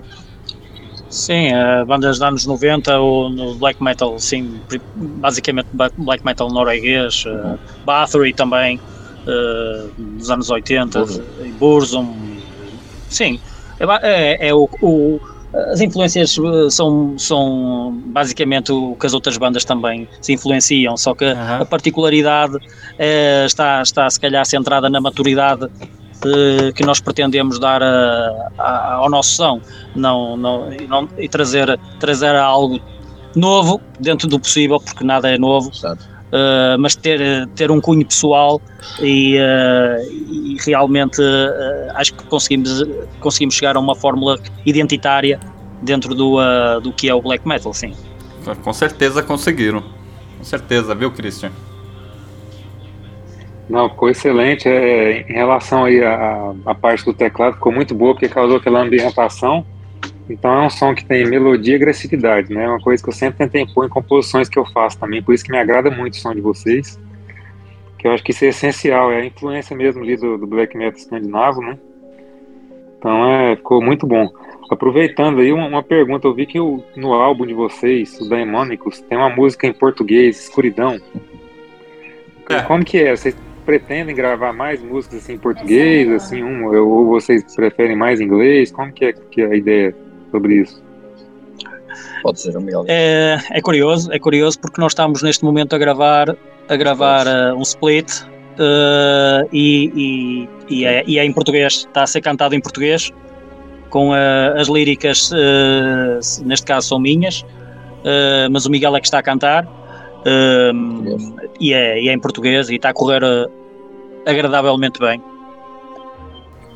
Sim, uh, bandas dos anos 90 ou no black metal, sim, basicamente black metal norueguês, uh, Bathory também, uh, dos anos 80, Burzum. Burzum, sim, é, é, é o, o, as influências eh, são, são basicamente o que as outras bandas também se influenciam, só que uhum. a particularidade é, está, está se calhar centrada na maturidade eh, que nós pretendemos dar a, a, ao nosso som não, não, e, não, e trazer, trazer algo novo dentro do possível, porque nada é novo. Uh, mas ter, ter um cunho pessoal e, uh, e realmente uh, acho que conseguimos, conseguimos chegar a uma fórmula identitária dentro do, do que é o black metal, sim. Com certeza conseguiram. Com certeza, viu, Christian? Não, ficou excelente. É, em relação aí à, à parte do teclado, ficou muito boa, porque causou aquela ambientação então é um som que tem melodia e agressividade, né? É uma coisa que eu sempre tentei pôr em composições que eu faço também, por isso que me agrada muito o som de vocês. Que eu acho que isso é essencial, é a influência mesmo ali do, do black metal escandinavo, né? Então é, ficou muito bom. Aproveitando aí uma, uma pergunta, eu vi que o, no álbum de vocês, o Daimonicus, tem uma música em português, Escuridão. É. Como que é? Vocês pretendem gravar mais músicas assim em português, assim, um, ou vocês preferem mais inglês? Como que é, que é a ideia? sobre isso? Pode ser, Miguel. É, é curioso, é curioso porque nós estamos neste momento a gravar, a gravar uh, um split uh, e, e, e, é, e, é, em português, está a ser cantado em português, com uh, as líricas, neste caso são minhas, mas o Miguel é que está a cantar e, é, e é em português e está a correr agradavelmente bem.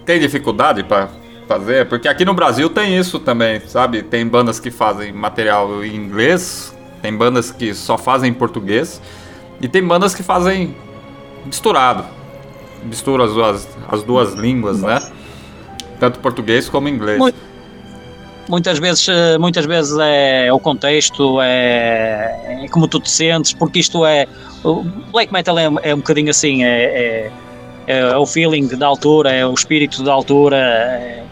Tem dificuldade para fazer, porque aqui no Brasil tem isso também, sabe? Tem bandas que fazem material em inglês, tem bandas que só fazem em português e tem bandas que fazem misturado. Mistura as duas, as duas línguas, né? Tanto português como inglês. Muitas vezes, eh, muitas vezes é o contexto, é, é como tu te sentes, porque isto é. O black metal é, é um bocadinho assim, é, é, é, o feeling da altura, é o espírito da altura, é,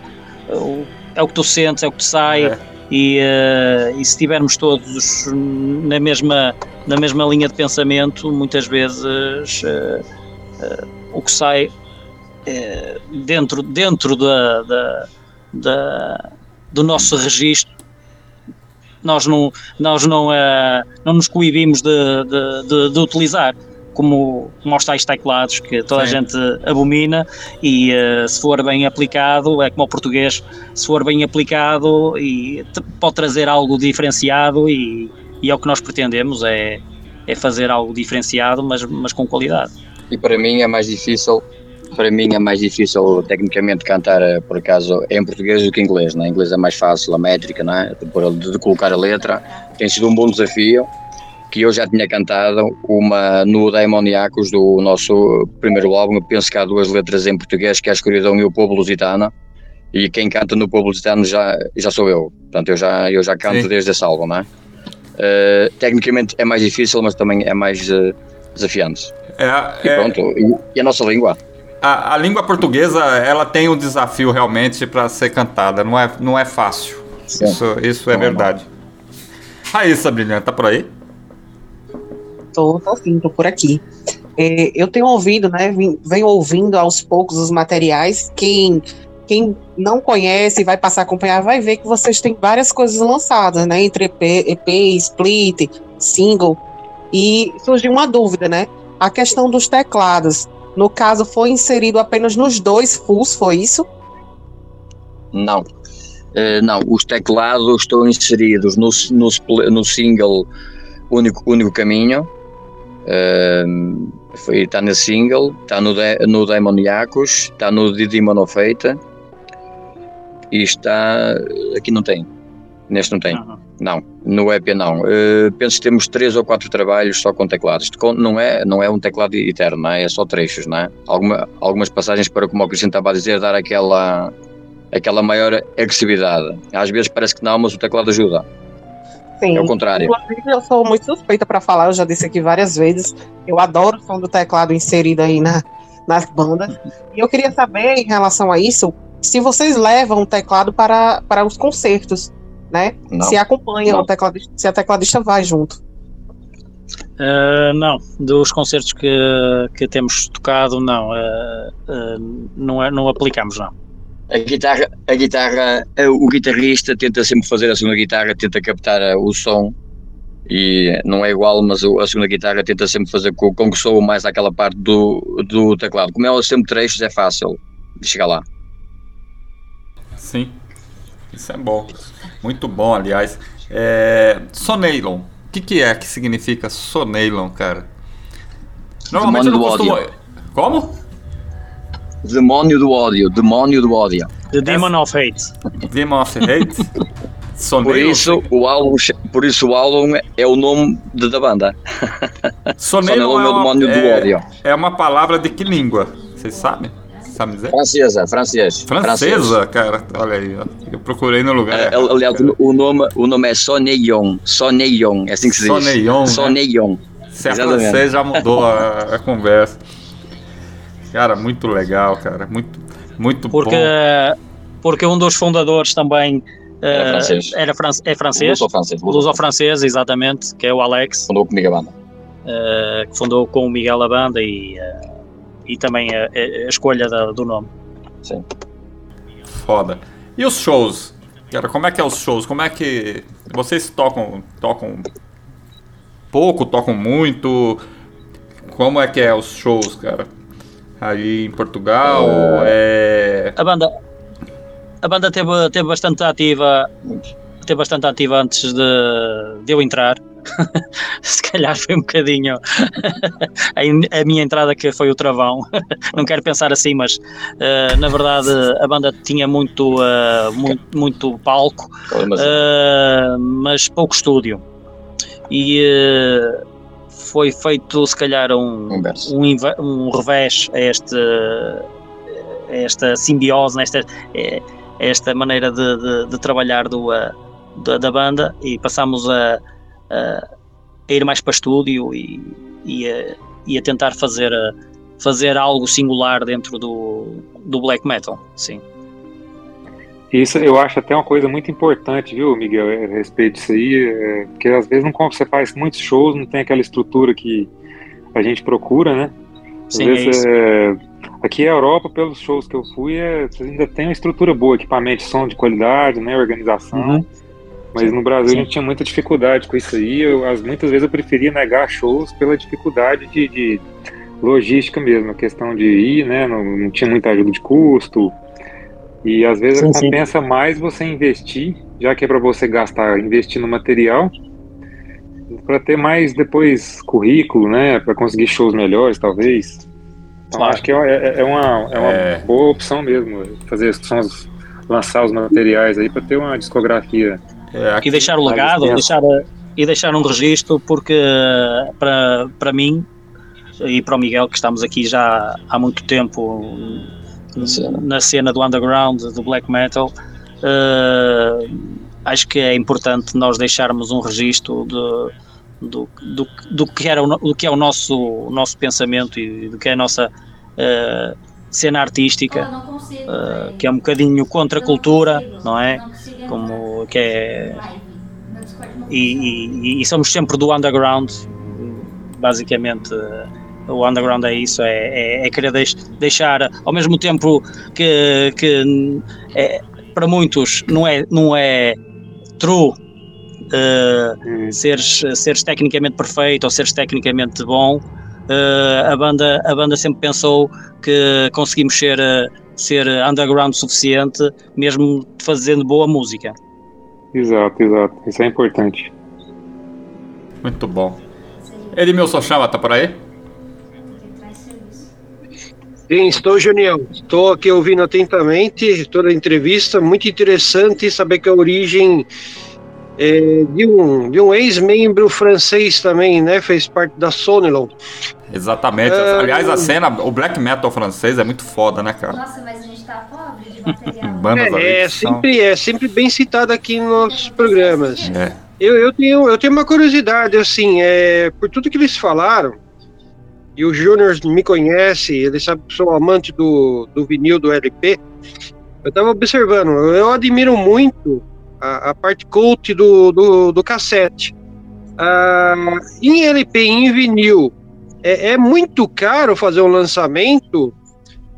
é o que tu sentes, é o que te sai. É. E, uh, e, se estivermos todos na mesma, na mesma linha de pensamento, muitas vezes uh, o que sai dentro, dentro da, da, da, do nosso registro nós não, nós não, não nos coibimos de, de, de, de utilizar como, como os tais teclados que toda Sim. a gente abomina e uh, se for bem aplicado, é como o português, se for bem aplicado e pode trazer algo diferenciado e, e é o que nós pretendemos, é, é fazer algo diferenciado, mas, mas com qualidade. E para mim é mais difícil para mim é mais difícil tecnicamente cantar eh, por acaso em português do que em inglês, né? em inglês é mais fácil a métrica, né? de, de colocar a letra, tem sido um bom desafio que eu já tinha cantado uma no Daimoniacos do nosso primeiro álbum. Eu penso que há duas letras em português, que é a escuridão e o povo lusitano. E quem canta no povo lusitano já, já sou eu. Portanto, eu já, eu já canto Sim. desde esse álbum, não é? Uh, tecnicamente é mais difícil, mas também é mais uh, desafiante. É, e é- pronto, é... e, a nossa língua? A, a, língua portuguesa, ela tem um desafio realmente para ser cantada, não é, não é fácil. Sim. Isso, isso é verdade. Raíssa Brilhante, tá por aí? Tô, tô sim, tô por aqui. É, eu tenho ouvido, né? Venho ouvindo aos poucos os materiais. Quem, quem não conhece e vai passar a acompanhar vai ver que vocês têm várias coisas lançadas, né? Entre EP, EP split, single. E surgiu uma dúvida, né? A questão dos teclados. No caso, foi inserido apenas nos dois fulls, foi isso? Não. Uh, não, os teclados estão inseridos no, no, no single Único, único Caminho Uh, foi, está nesse single, está no, de, no Demoniacos, está no Didi Monofeita e está. Aqui não tem. Neste não tem. Uhum. Não, no EP não. Uh, penso que temos três ou quatro trabalhos só com teclados. Não é, não é um teclado eterno, não é? é só trechos, não é? Alguma, algumas passagens para, como o Cristiano estava a dizer, dar aquela, aquela maior agressividade. Às vezes parece que não, mas o teclado ajuda. Sim. É o contrário. Eu sou muito suspeita para falar, eu já disse aqui várias vezes. Eu adoro o som do teclado inserido aí na, nas bandas. E eu queria saber, em relação a isso, se vocês levam o teclado para, para os concertos, né? Não. Se acompanha o tecladista, se a tecladista vai junto. Uh, não, dos concertos que, que temos tocado, não, uh, uh, não, é, não aplicamos, não. A guitarra, a guitarra, o guitarrista tenta sempre fazer a segunda guitarra, tenta captar o som e não é igual, mas a segunda guitarra tenta sempre fazer com, com que soa mais aquela parte do, do teclado. Como ela sempre trechos, é fácil de chegar lá. Sim, isso é bom. Muito bom, aliás. É... Soneilon. O que, que é que significa Soneilon, cara? Normalmente eu não costumo. Como? Demônio do ódio, demônio do ódio. The Demon of Hate. Demon of Hate? por isso, o álbum, por isso o álbum é o nome de, da banda. Soneiro é, o demônio é, do ódio. É uma palavra de que língua? Vocês sabem? Sabe dizer? Francesa, francês. Francesa, cara, olha aí, ó. eu procurei no lugar. É, aliás, o nome, o nome é Soneillon, Soneillon, é assim que se diz. Soneillon. Soneillon. Né? Se é francês já mudou a, a conversa. Cara, muito legal, cara. Muito, muito porque, bom. Porque um dos fundadores também era eh, francês. Era fran é francês. Luso-francês. Luso-francês, exatamente, que é o Alex. Fundou comigo a banda. Uh, que fundou com o Miguel a banda e, uh, e também a, a escolha da, do nome. Sim. Foda. E os shows? Cara, como é que é os shows? Como é que vocês tocam, tocam pouco, tocam muito? Como é que é os shows, cara? aí em Portugal? É... A banda, a banda teve, teve bastante ativa, teve bastante ativa antes de, de eu entrar. se calhar foi um bocadinho a, minha entrada que foi o travão. Não quero pensar assim, mas uh, na verdade a banda tinha muito, uh, muito, muito, palco, uh, mas pouco estúdio. E foi feito se calhar um, um, um revés a, este, a esta simbiose, nesta, esta maneira de, de, de trabalhar do, da, da, banda e passámos a, a, ir mais para estúdio e, e, a, e a tentar fazer, fazer algo singular dentro do, do black metal, sim. Isso eu acho até uma coisa muito importante, viu, Miguel, a respeito disso aí, é, porque às vezes não você faz muitos shows, não tem aquela estrutura que a gente procura, né? Às Sim, vezes, é é, aqui na Europa, pelos shows que eu fui, é, ainda tem uma estrutura boa, equipamento, som de qualidade, né, organização. Uhum. Mas no Brasil Sim. a gente tinha muita dificuldade com isso aí. Eu, as, muitas vezes eu preferia negar shows pela dificuldade de, de logística mesmo, a questão de ir, né? Não, não, tinha muita ajuda de custo. E às vezes sim, compensa sim. mais você investir, já que é para você gastar, investir no material, para ter mais depois currículo, né? Para conseguir shows melhores, talvez. Então claro. acho que é, é, é uma, é uma é. boa opção mesmo fazer sons, lançar os materiais aí para ter uma discografia é, e deixar o legado, deixar, e deixar um registro, porque para, para mim e para o Miguel, que estamos aqui já há muito tempo na cena. do underground, do black metal, uh, acho que é importante nós deixarmos um registro de, do, do, do, que era o, do que é o nosso, o nosso pensamento e do que é a nossa uh, cena artística, uh, que é um bocadinho contra a cultura, não é? Como que é e, e, e, somos sempre do underground basicamente o underground é isso é, é, é querer deix, deixar ao mesmo tempo que, que é, para muitos não é não é true uh, seres, seres tecnicamente perfeito ou seres tecnicamente bom uh, a banda a banda sempre pensou que conseguimos ser uh, ser underground suficiente, mesmo fazendo boa música. Exato, exato. Isso é importante. Muito bom. Edmilson Chava, tá por aí? Sim, estou, Junião. Estou aqui ouvindo atentamente toda a entrevista. Muito interessante saber que a origem é, de um, de um ex-membro francês também, né? Fez parte da Sonilon. Exatamente. É... Aliás, a cena, o black metal francês é muito foda, né, cara? Nossa, mas a gente tá pobre de material. Bandas é, é sempre, é sempre bem citado aqui nos nossos programas. É. Eu, eu, tenho, eu tenho uma curiosidade, assim, é, por tudo que eles falaram, e o Júnior me conhece, ele sabe que sou amante do, do vinil, do LP, eu tava observando, eu admiro muito a, a parte cult do, do, do cassete. Ah, em LP, em vinil, é, é, muito caro fazer um lançamento,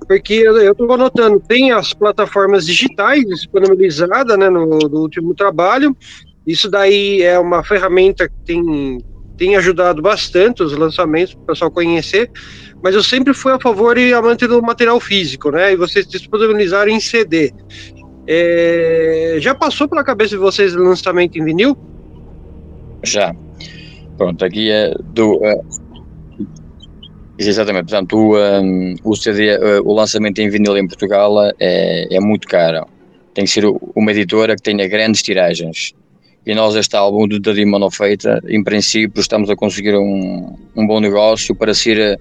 porque eu estou anotando, tem as plataformas digitais disponibilizadas né, no, no, último trabalho, isso daí é uma ferramenta que tem, tem ajudado bastante os lançamentos para o pessoal conhecer, mas eu sempre fui a favor e amante do material físico, né? E vocês disponibilizaram em CD. É, já passou pela cabeça de vocês o lançamento em vinil? Já. Pronto, aqui é do. Uh, exatamente, portanto, o, um, o, CD, uh, o lançamento em vinil em Portugal é, é muito caro. Tem que ser uma editora que tenha grandes tiragens. E nós, este álbum do Daddy Feita, em princípio, estamos a conseguir um, um bom negócio para ser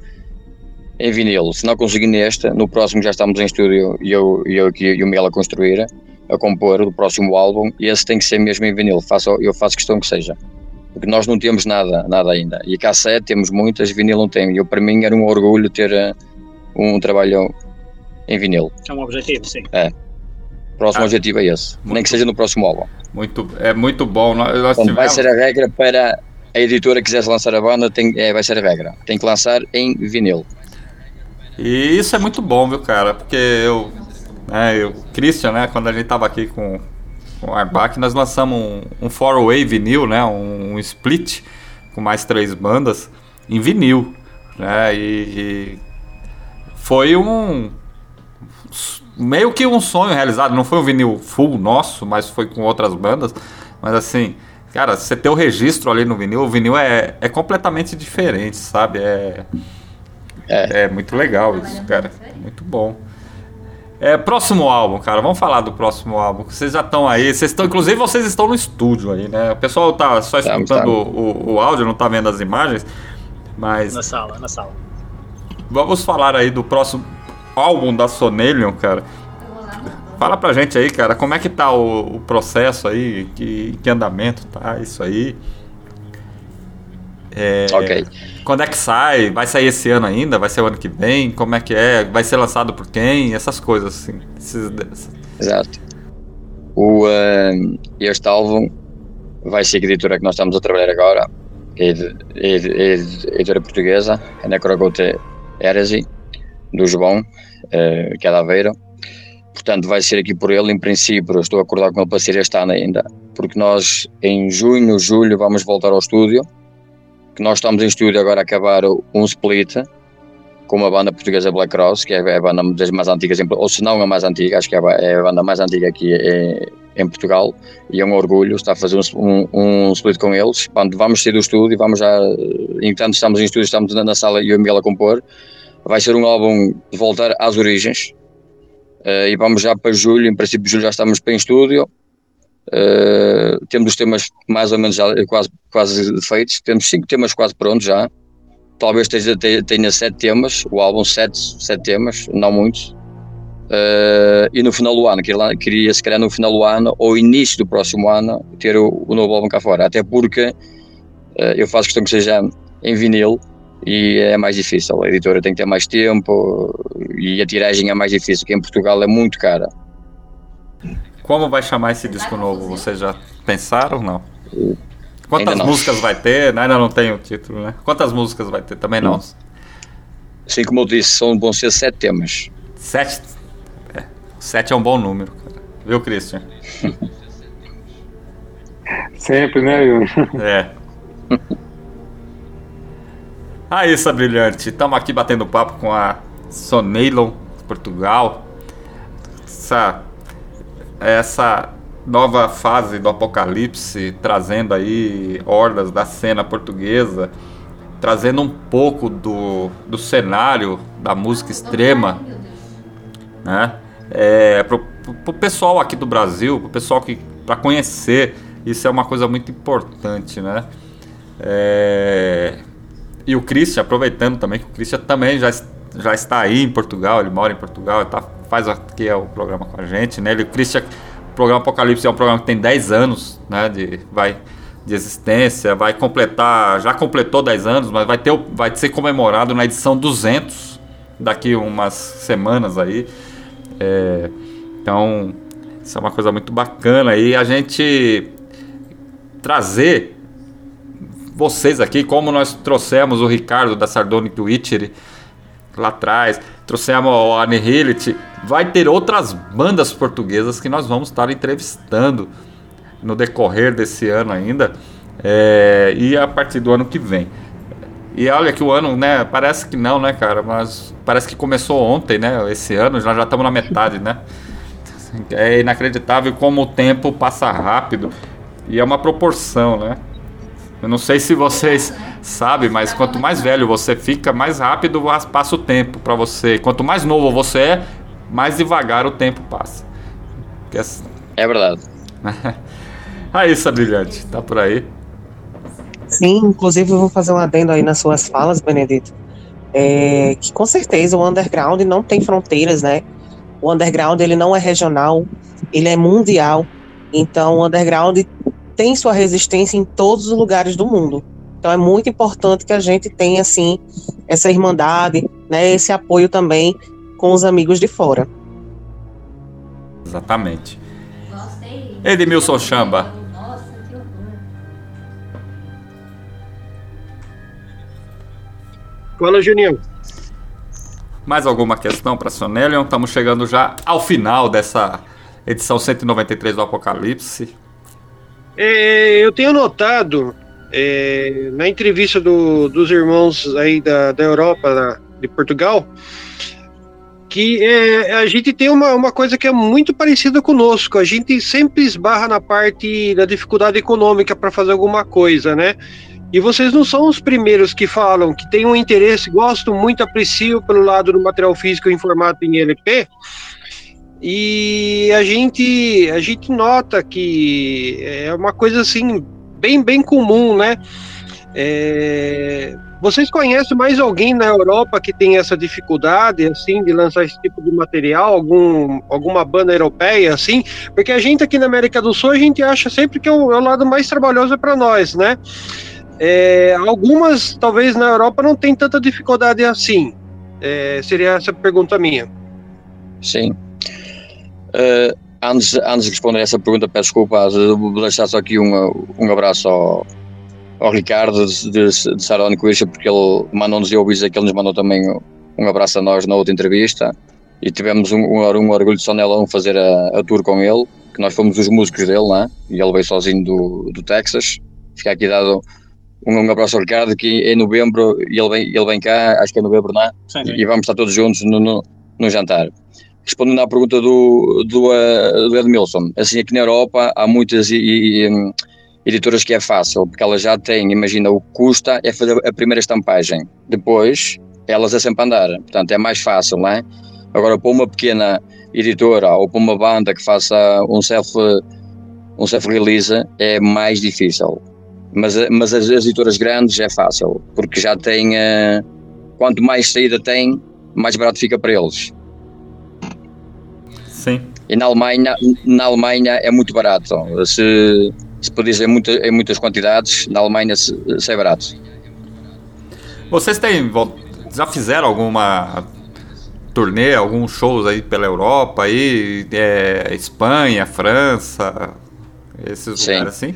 em vinil. Se não conseguir nesta, no próximo já estamos em estúdio e eu, eu, eu e o Miguel a construir, a compor o próximo álbum, e esse tem que ser mesmo em vinil. Faço, eu faço questão que seja. Porque nós não temos nada, nada ainda. E cassete temos muitas, vinil não tem. E eu, para mim era um orgulho ter uh, um trabalho em vinil. É um objetivo, sim. É. O próximo ah, objetivo é esse. Nem que seja no próximo álbum. Muito, é muito bom. Nós, nós tivemos... Vai ser a regra para a editora que quisesse lançar a banda, tem, é, vai ser a regra. Tem que lançar em vinil. E isso é muito bom, viu, cara? Porque eu, né, eu, Christian, né, quando a gente tava aqui com, com o Arbach, nós lançamos um, um four-way vinil, né, um, um, split com mais três bandas em vinil, né, e, e foi um meio que um sonho realizado, não foi um vinil full nosso, mas foi com outras bandas, mas assim, Cara, você ter o registro ali no vinil, o vinil é, é completamente diferente, sabe? É, é. é muito legal isso, cara. Muito bom. É, próximo álbum, cara. Vamos falar do próximo álbum. Vocês já estão aí. Vocês estão, inclusive, vocês estão no estúdio aí, né? O pessoal tá só escutando o, o, áudio, não tá vendo as imagens. Mas. Na sala, na sala. Vamos falar aí do próximo álbum da Sonelion, cara. Fala pra gente aí, cara, como é que tá o, o processo aí, que, que andamento tá isso aí. É, ok. Quando é que sai? Vai sair esse ano ainda? Vai ser o ano que vem? Como é que é? Vai ser lançado por quem? Essas coisas assim. Esses... Exato. O, uh, este álbum vai ser a editora que nós estamos a trabalhar agora. É, é, é editora portuguesa, a Necrogote Heresy, do João, uh, que é da Aveiro portanto vai ser aqui por ele, em princípio estou a acordar com ele para ser este ano ainda, porque nós em junho, julho vamos voltar ao estúdio, que nós estamos em estúdio agora a acabar um split com uma banda portuguesa Black Cross, que é a banda das mais antigas, ou se não a mais antiga, acho que é a banda mais antiga aqui em, Portugal, e é um orgulho estar a fazer um, um, split com eles. Quando vamos sair do estúdio, vamos já, enquanto estamos em estúdio, estamos na sala e eu e o Miguel a compor, vai ser um álbum de voltar às origens, Uh, e vamos já para julho, em princípio de julho já estamos bem em estúdio. Uh, temos os temas mais ou menos já quase, quase feitos, temos cinco temas quase prontos já. Talvez tenha, tenha sete temas, o álbum sete, sete temas, não muitos. Uh, e no final do ano, queria, queria se calhar no final do ano ou início do próximo ano ter o, o novo álbum cá fora, até porque eu faço questão que seja em vinil e é mais difícil. A editora tem que ter mais tempo e a tiragem é mais difícil, que em Portugal é muito cara. Como vai chamar esse disco novo? Vocês já pensaram ou não? Quantas não. músicas vai ter? Ainda não tem o título, né? Quantas músicas vai ter? Também não. Sim, como eu disse, são, vão ser sete temas. Sete? É, sete é um bom número, cara. Viu, Christian? Sempre, né, É. Aí, essa brilhante. Estamos aqui batendo papo com a Soneilon, Portugal. Essa, essa nova fase do apocalipse, trazendo aí hordas da cena portuguesa, trazendo um pouco do, do cenário da música extrema, né? É, pro, pro pessoal aqui do Brasil, pro pessoal que para conhecer, isso é uma coisa muito importante, né? É, e o Christian, aproveitando também que o Christian também já, já está aí em Portugal, ele mora em Portugal, tá, faz aqui é o programa com a gente, né? Ele, o Christian, o programa Apocalipse é um programa que tem 10 anos, né? De, vai, de existência, vai completar, já completou 10 anos, mas vai, ter, vai ser comemorado na edição 200 daqui umas semanas aí. É, então, isso é uma coisa muito bacana e a gente trazer vocês aqui, como nós trouxemos o Ricardo da Sardonic Witchery lá atrás, trouxemos o Annihility, vai ter outras bandas portuguesas que nós vamos estar entrevistando no decorrer desse ano ainda é, e a partir do ano que vem. E olha que o ano, né, parece que não, né, cara, mas parece que começou ontem, né, esse ano, já já estamos na metade, né. É inacreditável como o tempo passa rápido e é uma proporção, né. Eu não sei se vocês sabem, mas quanto mais velho você fica, mais rápido passa o tempo para você. Quanto mais novo você é, mais devagar o tempo passa. É verdade. aí, Brilhante, tá por aí? Sim, inclusive eu vou fazer um adendo aí nas suas falas, Benedito. É, que com certeza o underground não tem fronteiras, né? O underground ele não é regional, ele é mundial. Então o underground tem sua resistência em todos os lugares do mundo. Então é muito importante que a gente tenha assim essa irmandade, né, esse apoio também com os amigos de fora. Exatamente. Edmilson Chamba. Fala, Juninho. Mais alguma questão para Sonelion? Estamos chegando já ao final dessa edição 193 do Apocalipse. É, eu tenho notado é, na entrevista do, dos irmãos aí da, da Europa, da, de Portugal, que é, a gente tem uma, uma coisa que é muito parecida conosco. A gente sempre esbarra na parte da dificuldade econômica para fazer alguma coisa, né? E vocês não são os primeiros que falam que tem um interesse, gosto muito, aprecio pelo lado do material físico em formato em LP. E a gente, a gente nota que é uma coisa assim bem, bem comum, né? É, vocês conhecem mais alguém na Europa que tem essa dificuldade, assim, de lançar esse tipo de material? Algum, alguma banda europeia, assim? Porque a gente aqui na América do Sul, a gente acha sempre que é o, é o lado mais trabalhoso para nós, né? É, algumas, talvez na Europa, não tem tanta dificuldade assim. É, seria essa pergunta minha. Sim. Uh, antes, antes de responder essa pergunta, peço desculpa, vou deixar só aqui um, um abraço ao, ao Ricardo de, de, de Saronico porque ele mandou-nos, e eu ouvi dizer que ele nos mandou também um abraço a nós na outra entrevista e tivemos um, um, um orgulho de Sonelão fazer a, a, tour com ele, que nós fomos os músicos dele, né? e ele veio sozinho do, do Texas. Fica aqui dado um, um abraço ao Ricardo, que em novembro ele vem, ele vem cá, acho que é novembro, não é? Sim, sim. E vamos estar todos juntos no, no, no jantar. Respondendo à pergunta do, do, uh, do Edmilson, assim, aqui na Europa há muitas e, e, editoras que é fácil, porque elas já têm, imagina, o que custa é fazer a primeira estampagem. Depois, elas é sempre andar. Portanto, é mais fácil, não é? Agora, para uma pequena editora ou para uma banda que faça um self um self-release é mais difícil. Mas, mas as, as, editoras grandes é fácil, porque já têm. Uh, quanto mais saída tem, mais barato fica para eles. Sim. E na Alemanha, na Alemanha é muito barato. Se, se pedires em, muita, em muitas quantidades, na Alemanha se, se é barato. Vocês têm, já fizeram alguma turnê, alguns shows aí pela Europa, aí, é, Espanha, França, esses Sim. lugares assim?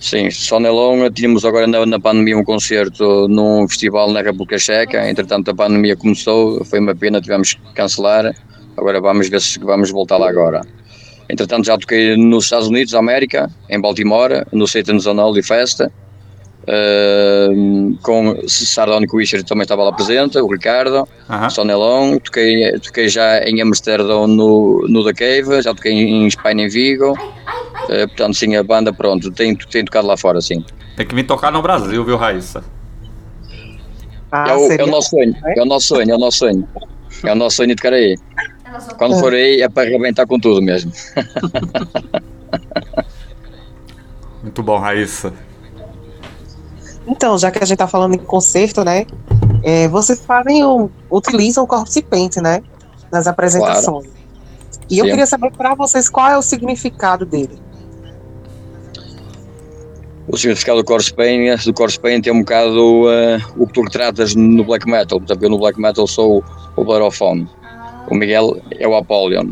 Sim, só Nelon tínhamos agora na, na, pandemia um concerto num festival na República Checa, entretanto a pandemia começou, foi uma pena, tivemos que cancelar, agora vamos ver se vamos voltar lá agora. Entretanto, já toquei nos Estados Unidos, América, em Baltimore, no Satan's Only Festa, uh, com Sardónico Wisher também estava lá presente, o Ricardo, uh -huh. Sonelon, toquei, toquei já em Amsterdão no, no The Cave, já toquei em Espanha, em Vigo, uh, portanto, sim, a banda, pronto, tem, tem tocado lá fora, sim. Tem que vir tocar no Brasil, viu, Raíssa? Ah, é, o, é, o, nosso sonho, é o nosso sonho, é o nosso sonho. É o nosso sonho de tocar aí. Quando for aí é para arrebentar com tudo mesmo. Muito bom, Raíssa. Então, já que a gente tá falando em concerto, né? É, vocês fazem o, utilizam o Corpse Paint, né? Nas apresentações. Claro. E Sim. eu queria saber para vocês qual é o significado dele. O significado do Corpse Paint, do Corpse Paint é um bocado uh, o que tu retratas no black metal. Portanto, eu no black metal sou o Blood of Fome o Miguel é o Apollyon.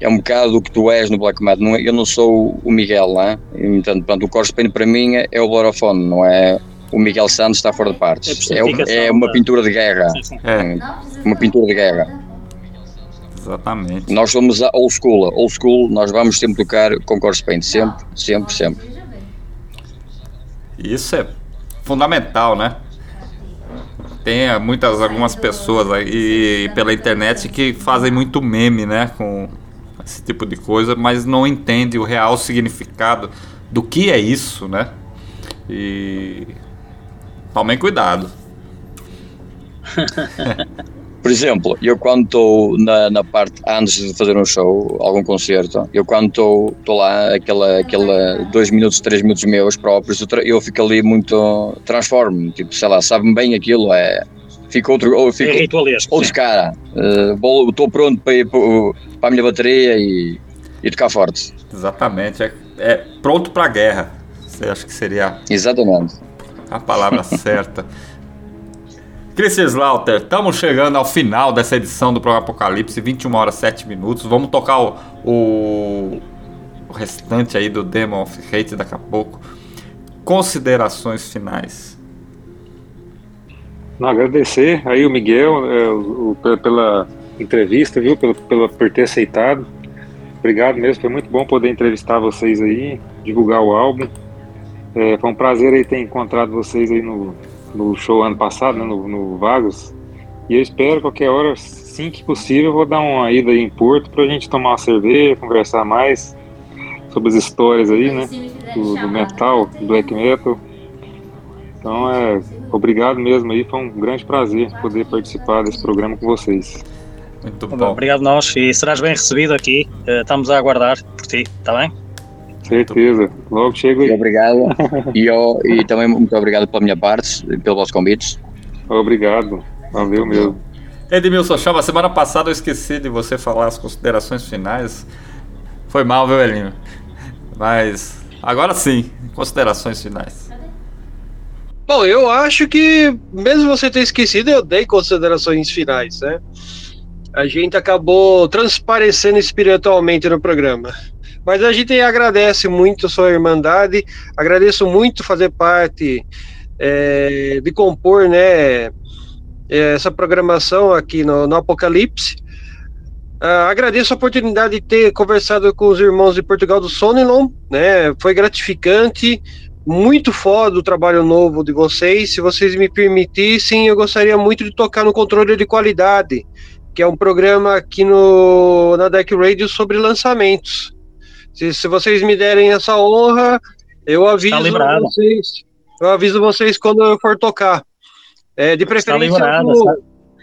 É um bocado o que tu és no Black Metal. Não, é, eu não sou o Miguel, não é? Então, portanto, o Corspane para mim é o Blorofone, não é o Miguel Santos está fora de partes. É, é, é uma pintura de guerra. É. Uma pintura de guerra. Exatamente. Nós somos a old school. Old school, nós vamos sempre tocar com Paint. Sempre, sempre, sempre. Isso é fundamental, né? Tem muitas algumas pessoas aí pela internet que fazem muito meme, né, com esse tipo de coisa, mas não entende o real significado do que é isso, né? E tomem cuidado. Por exemplo, eu quando estou na, na, parte antes de fazer um show, algum concerto, eu quando estou lá, aquela, aquela dois minutos, três minutos meus próprios, eu, eu fico ali muito transformo, tipo, sei lá, sabe-me bem aquilo, é. Fico outro, ou fico é outro cara. Estou uh, pronto para ir para a minha bateria e, e tocar forte. Exatamente, é, é pronto para a guerra. Você acha que seria Exatamente. a palavra certa. Slaughter, estamos chegando ao final dessa edição do programa Apocalipse, 21 horas 7 minutos. Vamos tocar o, o, o restante aí do Demon of Hate daqui a pouco. Considerações finais. Não, agradecer aí o Miguel é, o, o, pela entrevista, viu? Pelo, pelo, por ter aceitado. Obrigado mesmo, foi muito bom poder entrevistar vocês aí, divulgar o álbum. É, foi um prazer aí ter encontrado vocês aí no, no show ano passado, né, no, no Vagos. E eu espero qualquer hora, assim que possível, vou dar uma ida aí em Porto pra gente tomar uma cerveja, conversar mais sobre as histórias aí, né? Do, do metal, do black metal. Então é obrigado mesmo aí, foi um grande prazer poder participar desse programa com vocês. Muito bom. Obrigado nós e serás bem recebido aqui. Eh, estamos a aguardar por ti, está bem? Certeza. Logo chego aí. Obrigado. e, eu, e também muito obrigado pela minha parte, pelo vosso convite. Obrigado. Valeu mesmo. Edmilson Chava, semana passada eu esqueci de você falar as considerações finais. Foi mal, viu, Elinho? Mas agora sim, considerações finais. Bom, eu acho que, mesmo você ter esquecido, eu dei considerações finais, né? A gente acabou transparecendo espiritualmente no programa. Mas a gente agradece muito a sua irmandade, agradeço muito fazer parte é, de compor, né? É, essa programação aqui no, no Apocalipse. Uh, agradeço a oportunidade de ter conversado com os irmãos de Portugal do Sonilon, né? Foi gratificante, muito foda o trabalho novo de vocês. Se vocês me permitissem, eu gostaria muito de tocar no controle de qualidade, que é um programa aqui no na Deck Radio sobre lançamentos. Se, se vocês me derem essa honra, eu aviso tá vocês. Eu aviso vocês quando eu for tocar. É, de preferência, eu vou,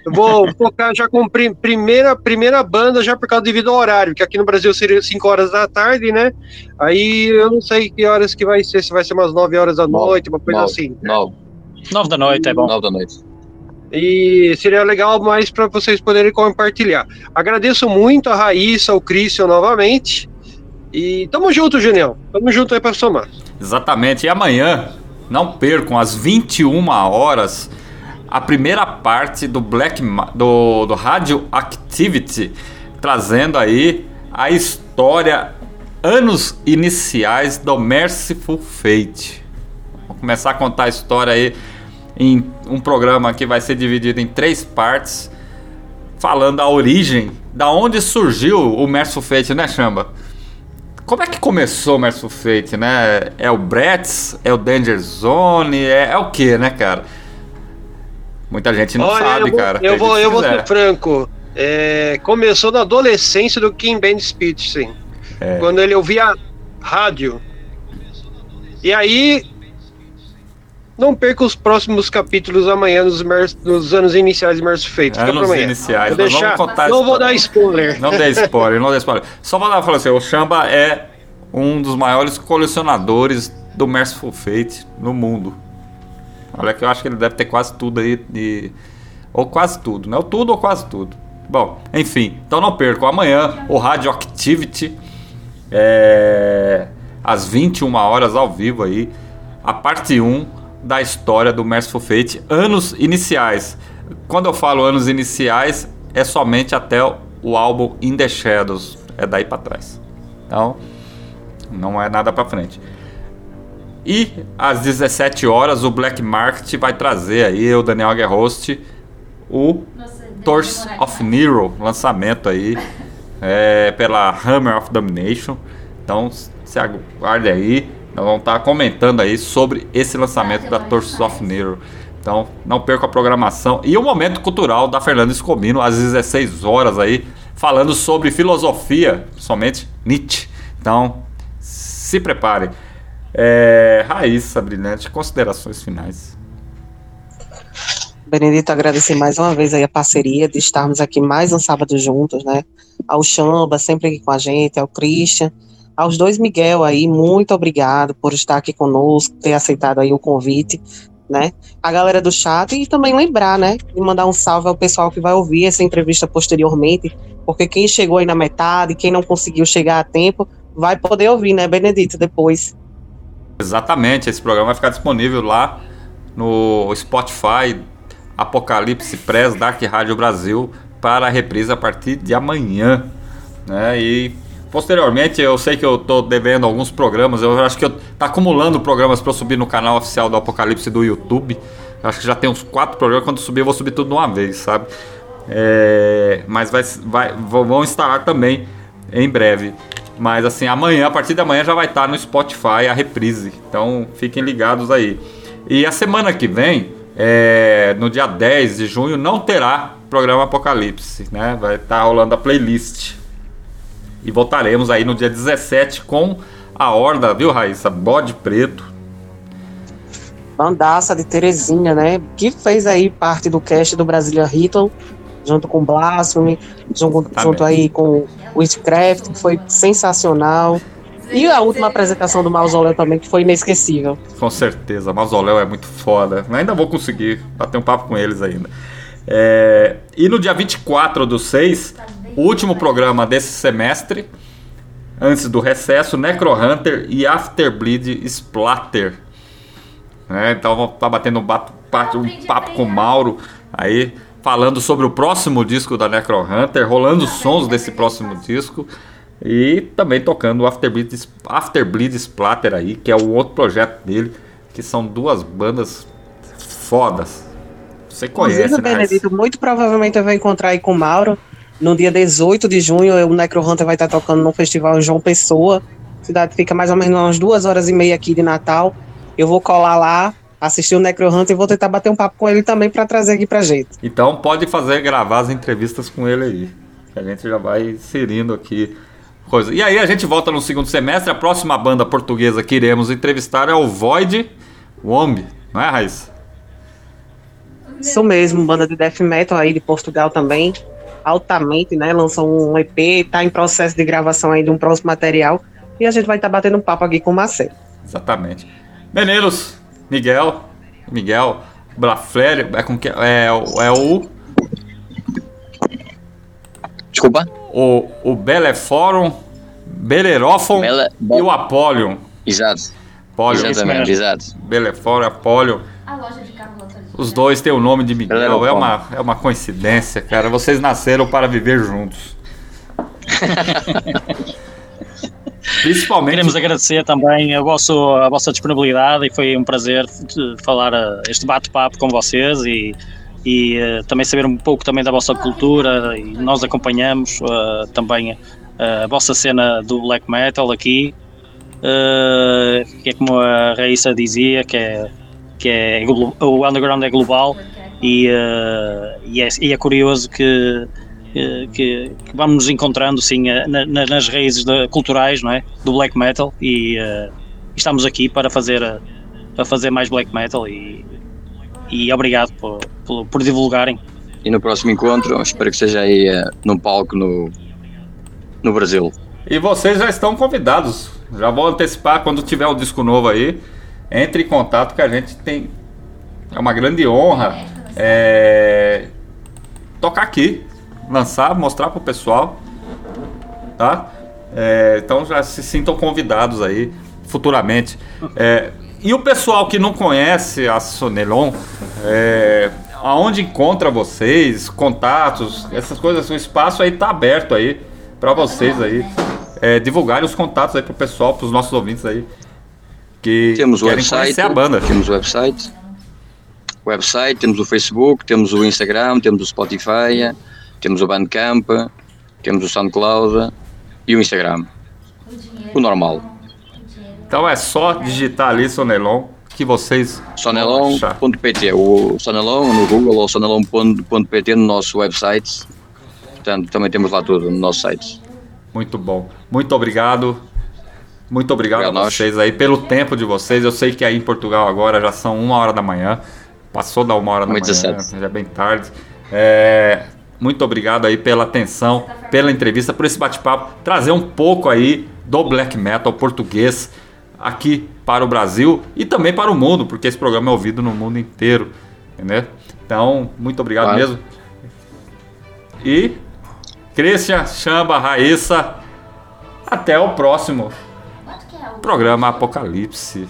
eu vou tocar já com prim, primeira, primeira banda, já por causa devido ao horário, que aqui no Brasil seria 5 horas da tarde, né? Aí eu não sei que horas que vai ser, se vai ser umas 9 horas da noite, uma coisa assim. 9. 9 da noite, é bom. 9 da noite. E seria legal mais para vocês poderem compartilhar. Agradeço muito a Raíssa, o Christian novamente. E tamo junto, Genial. Tamo junto aí para somar. Exatamente. E amanhã, não percam, às 21 horas a primeira parte do Black do, do Radio Activity, trazendo aí a história anos iniciais do Merciful Fate. Vou começar a contar a história aí em um programa que vai ser dividido em três partes, falando a origem, da onde surgiu o Merciful Fate, né, Chamba? Como é que começou o Merciful Fate, né? É o Bretts? É o Danger Zone? É, é o que, né, cara? Muita gente não Olha, sabe, eu vou, cara. Eu vou, eu vou ser franco. É, começou na adolescência do Kim Ben Speech, sim. É. Quando ele ouvia rádio. E aí. Não perca os próximos capítulos amanhã nos, nos anos iniciais de Feito. Fica anos iniciais. Vou deixar, não vou dar spoiler. Não dê spoiler, não dê spoiler. Só vou dar falar assim: o Chamba é um dos maiores colecionadores do Merciful Fate no mundo. Olha que eu acho que ele deve ter quase tudo aí de. Ou quase tudo, né? Ou tudo ou quase tudo. Bom, enfim, então não percam. Amanhã o Radioactivity. É, às 21 horas ao vivo aí. A parte 1 da história do Merciful Fate. Anos iniciais. Quando eu falo anos iniciais, é somente até o álbum In The Shadows. É daí para trás. Então, não é nada para frente. E às 17 horas o Black Market vai trazer aí o Daniel Aguerhost o Torch of Nero, lançamento aí é, pela Hammer of Domination. Então se aguarde aí, nós vamos estar comentando aí sobre esse lançamento da Torch of Nero. Então não perca a programação e o momento cultural da Fernanda Escobino às 16 horas aí, falando sobre filosofia, somente Nietzsche. Então se prepare. É, Raíssa Brilhante, considerações finais. Benedito, agradecer mais uma vez aí a parceria de estarmos aqui mais um sábado juntos, né? Ao Chamba, sempre aqui com a gente, ao Christian, aos dois Miguel aí, muito obrigado por estar aqui conosco, ter aceitado aí o convite, né? A galera do chat e também lembrar, né? De mandar um salve ao pessoal que vai ouvir essa entrevista posteriormente, porque quem chegou aí na metade, quem não conseguiu chegar a tempo, vai poder ouvir, né, Benedito, depois. Exatamente, esse programa vai ficar disponível lá no Spotify, Apocalipse Press, Dark Rádio Brasil, para a reprise a partir de amanhã. Né? E posteriormente, eu sei que eu estou devendo alguns programas, eu acho que eu tá acumulando programas para subir no canal oficial do Apocalipse do YouTube. Eu acho que já tem uns quatro programas, quando subir eu vou subir tudo de uma vez, sabe? É, mas vai, vai, vão instalar também em breve. Mas assim, amanhã, a partir de amanhã já vai estar no Spotify a reprise. Então fiquem ligados aí. E a semana que vem, é, no dia 10 de junho não terá programa Apocalipse, né? Vai estar rolando a playlist. E voltaremos aí no dia 17 com a Horda, viu, Raíssa? Bode Preto. Bandaça de Terezinha, né? Que fez aí parte do cast do Brasília Ritual, junto com Blasphemy, junto, tá junto aí com Witchcraft, que foi sensacional. E a última apresentação do Mausoléu também, que foi inesquecível. Com certeza, Mausoléu é muito foda. Ainda vou conseguir bater um papo com eles ainda. É... E no dia 24 do 6, o último programa desse semestre, antes do recesso, Necrohunter e Afterbleed Splatter. É, então vou estar tá batendo um, bato, um papo com o Mauro aí, falando sobre o próximo disco da Necrohunter, rolando os sons desse próximo disco. E também tocando o Afterbleed, Afterbleed Splatter aí, que é o outro projeto dele, que são duas bandas fodas. Você conhece, Inclusive, né? Benedito, muito provavelmente eu vou encontrar aí com o Mauro. No dia 18 de junho, o Necro Hunter vai estar tocando no festival João Pessoa. A cidade fica mais ou menos umas duas horas e meia aqui de Natal. Eu vou colar lá, assistir o Necro Hunter e vou tentar bater um papo com ele também para trazer aqui pra gente. Então pode fazer gravar as entrevistas com ele aí. A gente já vai inserindo aqui coisa. E aí a gente volta no segundo semestre. A próxima banda portuguesa que iremos entrevistar é o Void Womb, não é, Raíssa? Isso mesmo, banda de death metal aí de Portugal também. Altamente, né? Lançou um EP, tá em processo de gravação aí de um próximo material. E a gente vai estar tá batendo um papo aqui com o Marcelo. Exatamente. Meneiros, Miguel, Miguel, Blafler, é com que é, é o Desculpa? O, o Beleforum, Belerófon Bele, e o Apolion. Exato. Apolion. Exatamente, exato. Beleforum, Apolion. A loja de carro Os dois têm o nome de Miguel. É uma, é uma coincidência, cara. Vocês nasceram para viver juntos. Principalmente. Queremos agradecer também a, vosso, a vossa disponibilidade e foi um prazer falar uh, este bate-papo com vocês e e uh, também saber um pouco também da vossa cultura e nós acompanhamos uh, também uh, a vossa cena do black metal aqui que é como a Raíssa dizia que é, que é o underground é global e, e é, e, é, curioso que, que, que vamos nos encontrando sim na, nas raízes de, culturais não é? do black metal e, estamos aqui para fazer, para fazer mais black metal e e obrigado por, por, por, divulgarem. E no próximo encontro, espero que seja aí uh, num palco no, no Brasil. E vocês já estão convidados. Já vou antecipar quando tiver um disco novo aí. Entre em contato que a gente tem. É uma grande honra é, tocar aqui, lançar, mostrar pro pessoal. Tá? É, então já se sintam convidados aí futuramente. É, e o pessoal que não conhece a Sonelon, é, aonde encontra vocês, contatos, essas coisas, o espaço aí tá aberto aí para vocês aí é, divulgarem os contatos aí pro pessoal, pros nossos ouvintes aí que temos querem website, conhecer a banda. Temos o website, website, temos o Facebook, temos o Instagram, temos o Spotify, temos o Bandcamp, temos o SoundCloud e o Instagram. O normal. Então é só digitar ali Sonelon que vocês. Sonelon.pt, o Sonelon no Google ou sonelon.pt no nosso website. Portanto, também temos lá tudo no nosso site. Muito bom. Muito obrigado. Muito obrigado, obrigado a vocês aí pelo tempo de vocês. Eu sei que aí em Portugal agora já são uma hora da manhã. Passou da uma hora da manhã, 17. já é bem tarde. É, muito obrigado aí pela atenção, pela entrevista, por esse bate-papo, trazer um pouco aí do black metal português aqui para o Brasil e também para o mundo, porque esse programa é ouvido no mundo inteiro, entendeu? Então, muito obrigado claro. mesmo. E Christian, Chamba, Raíssa, até o próximo programa Apocalipse.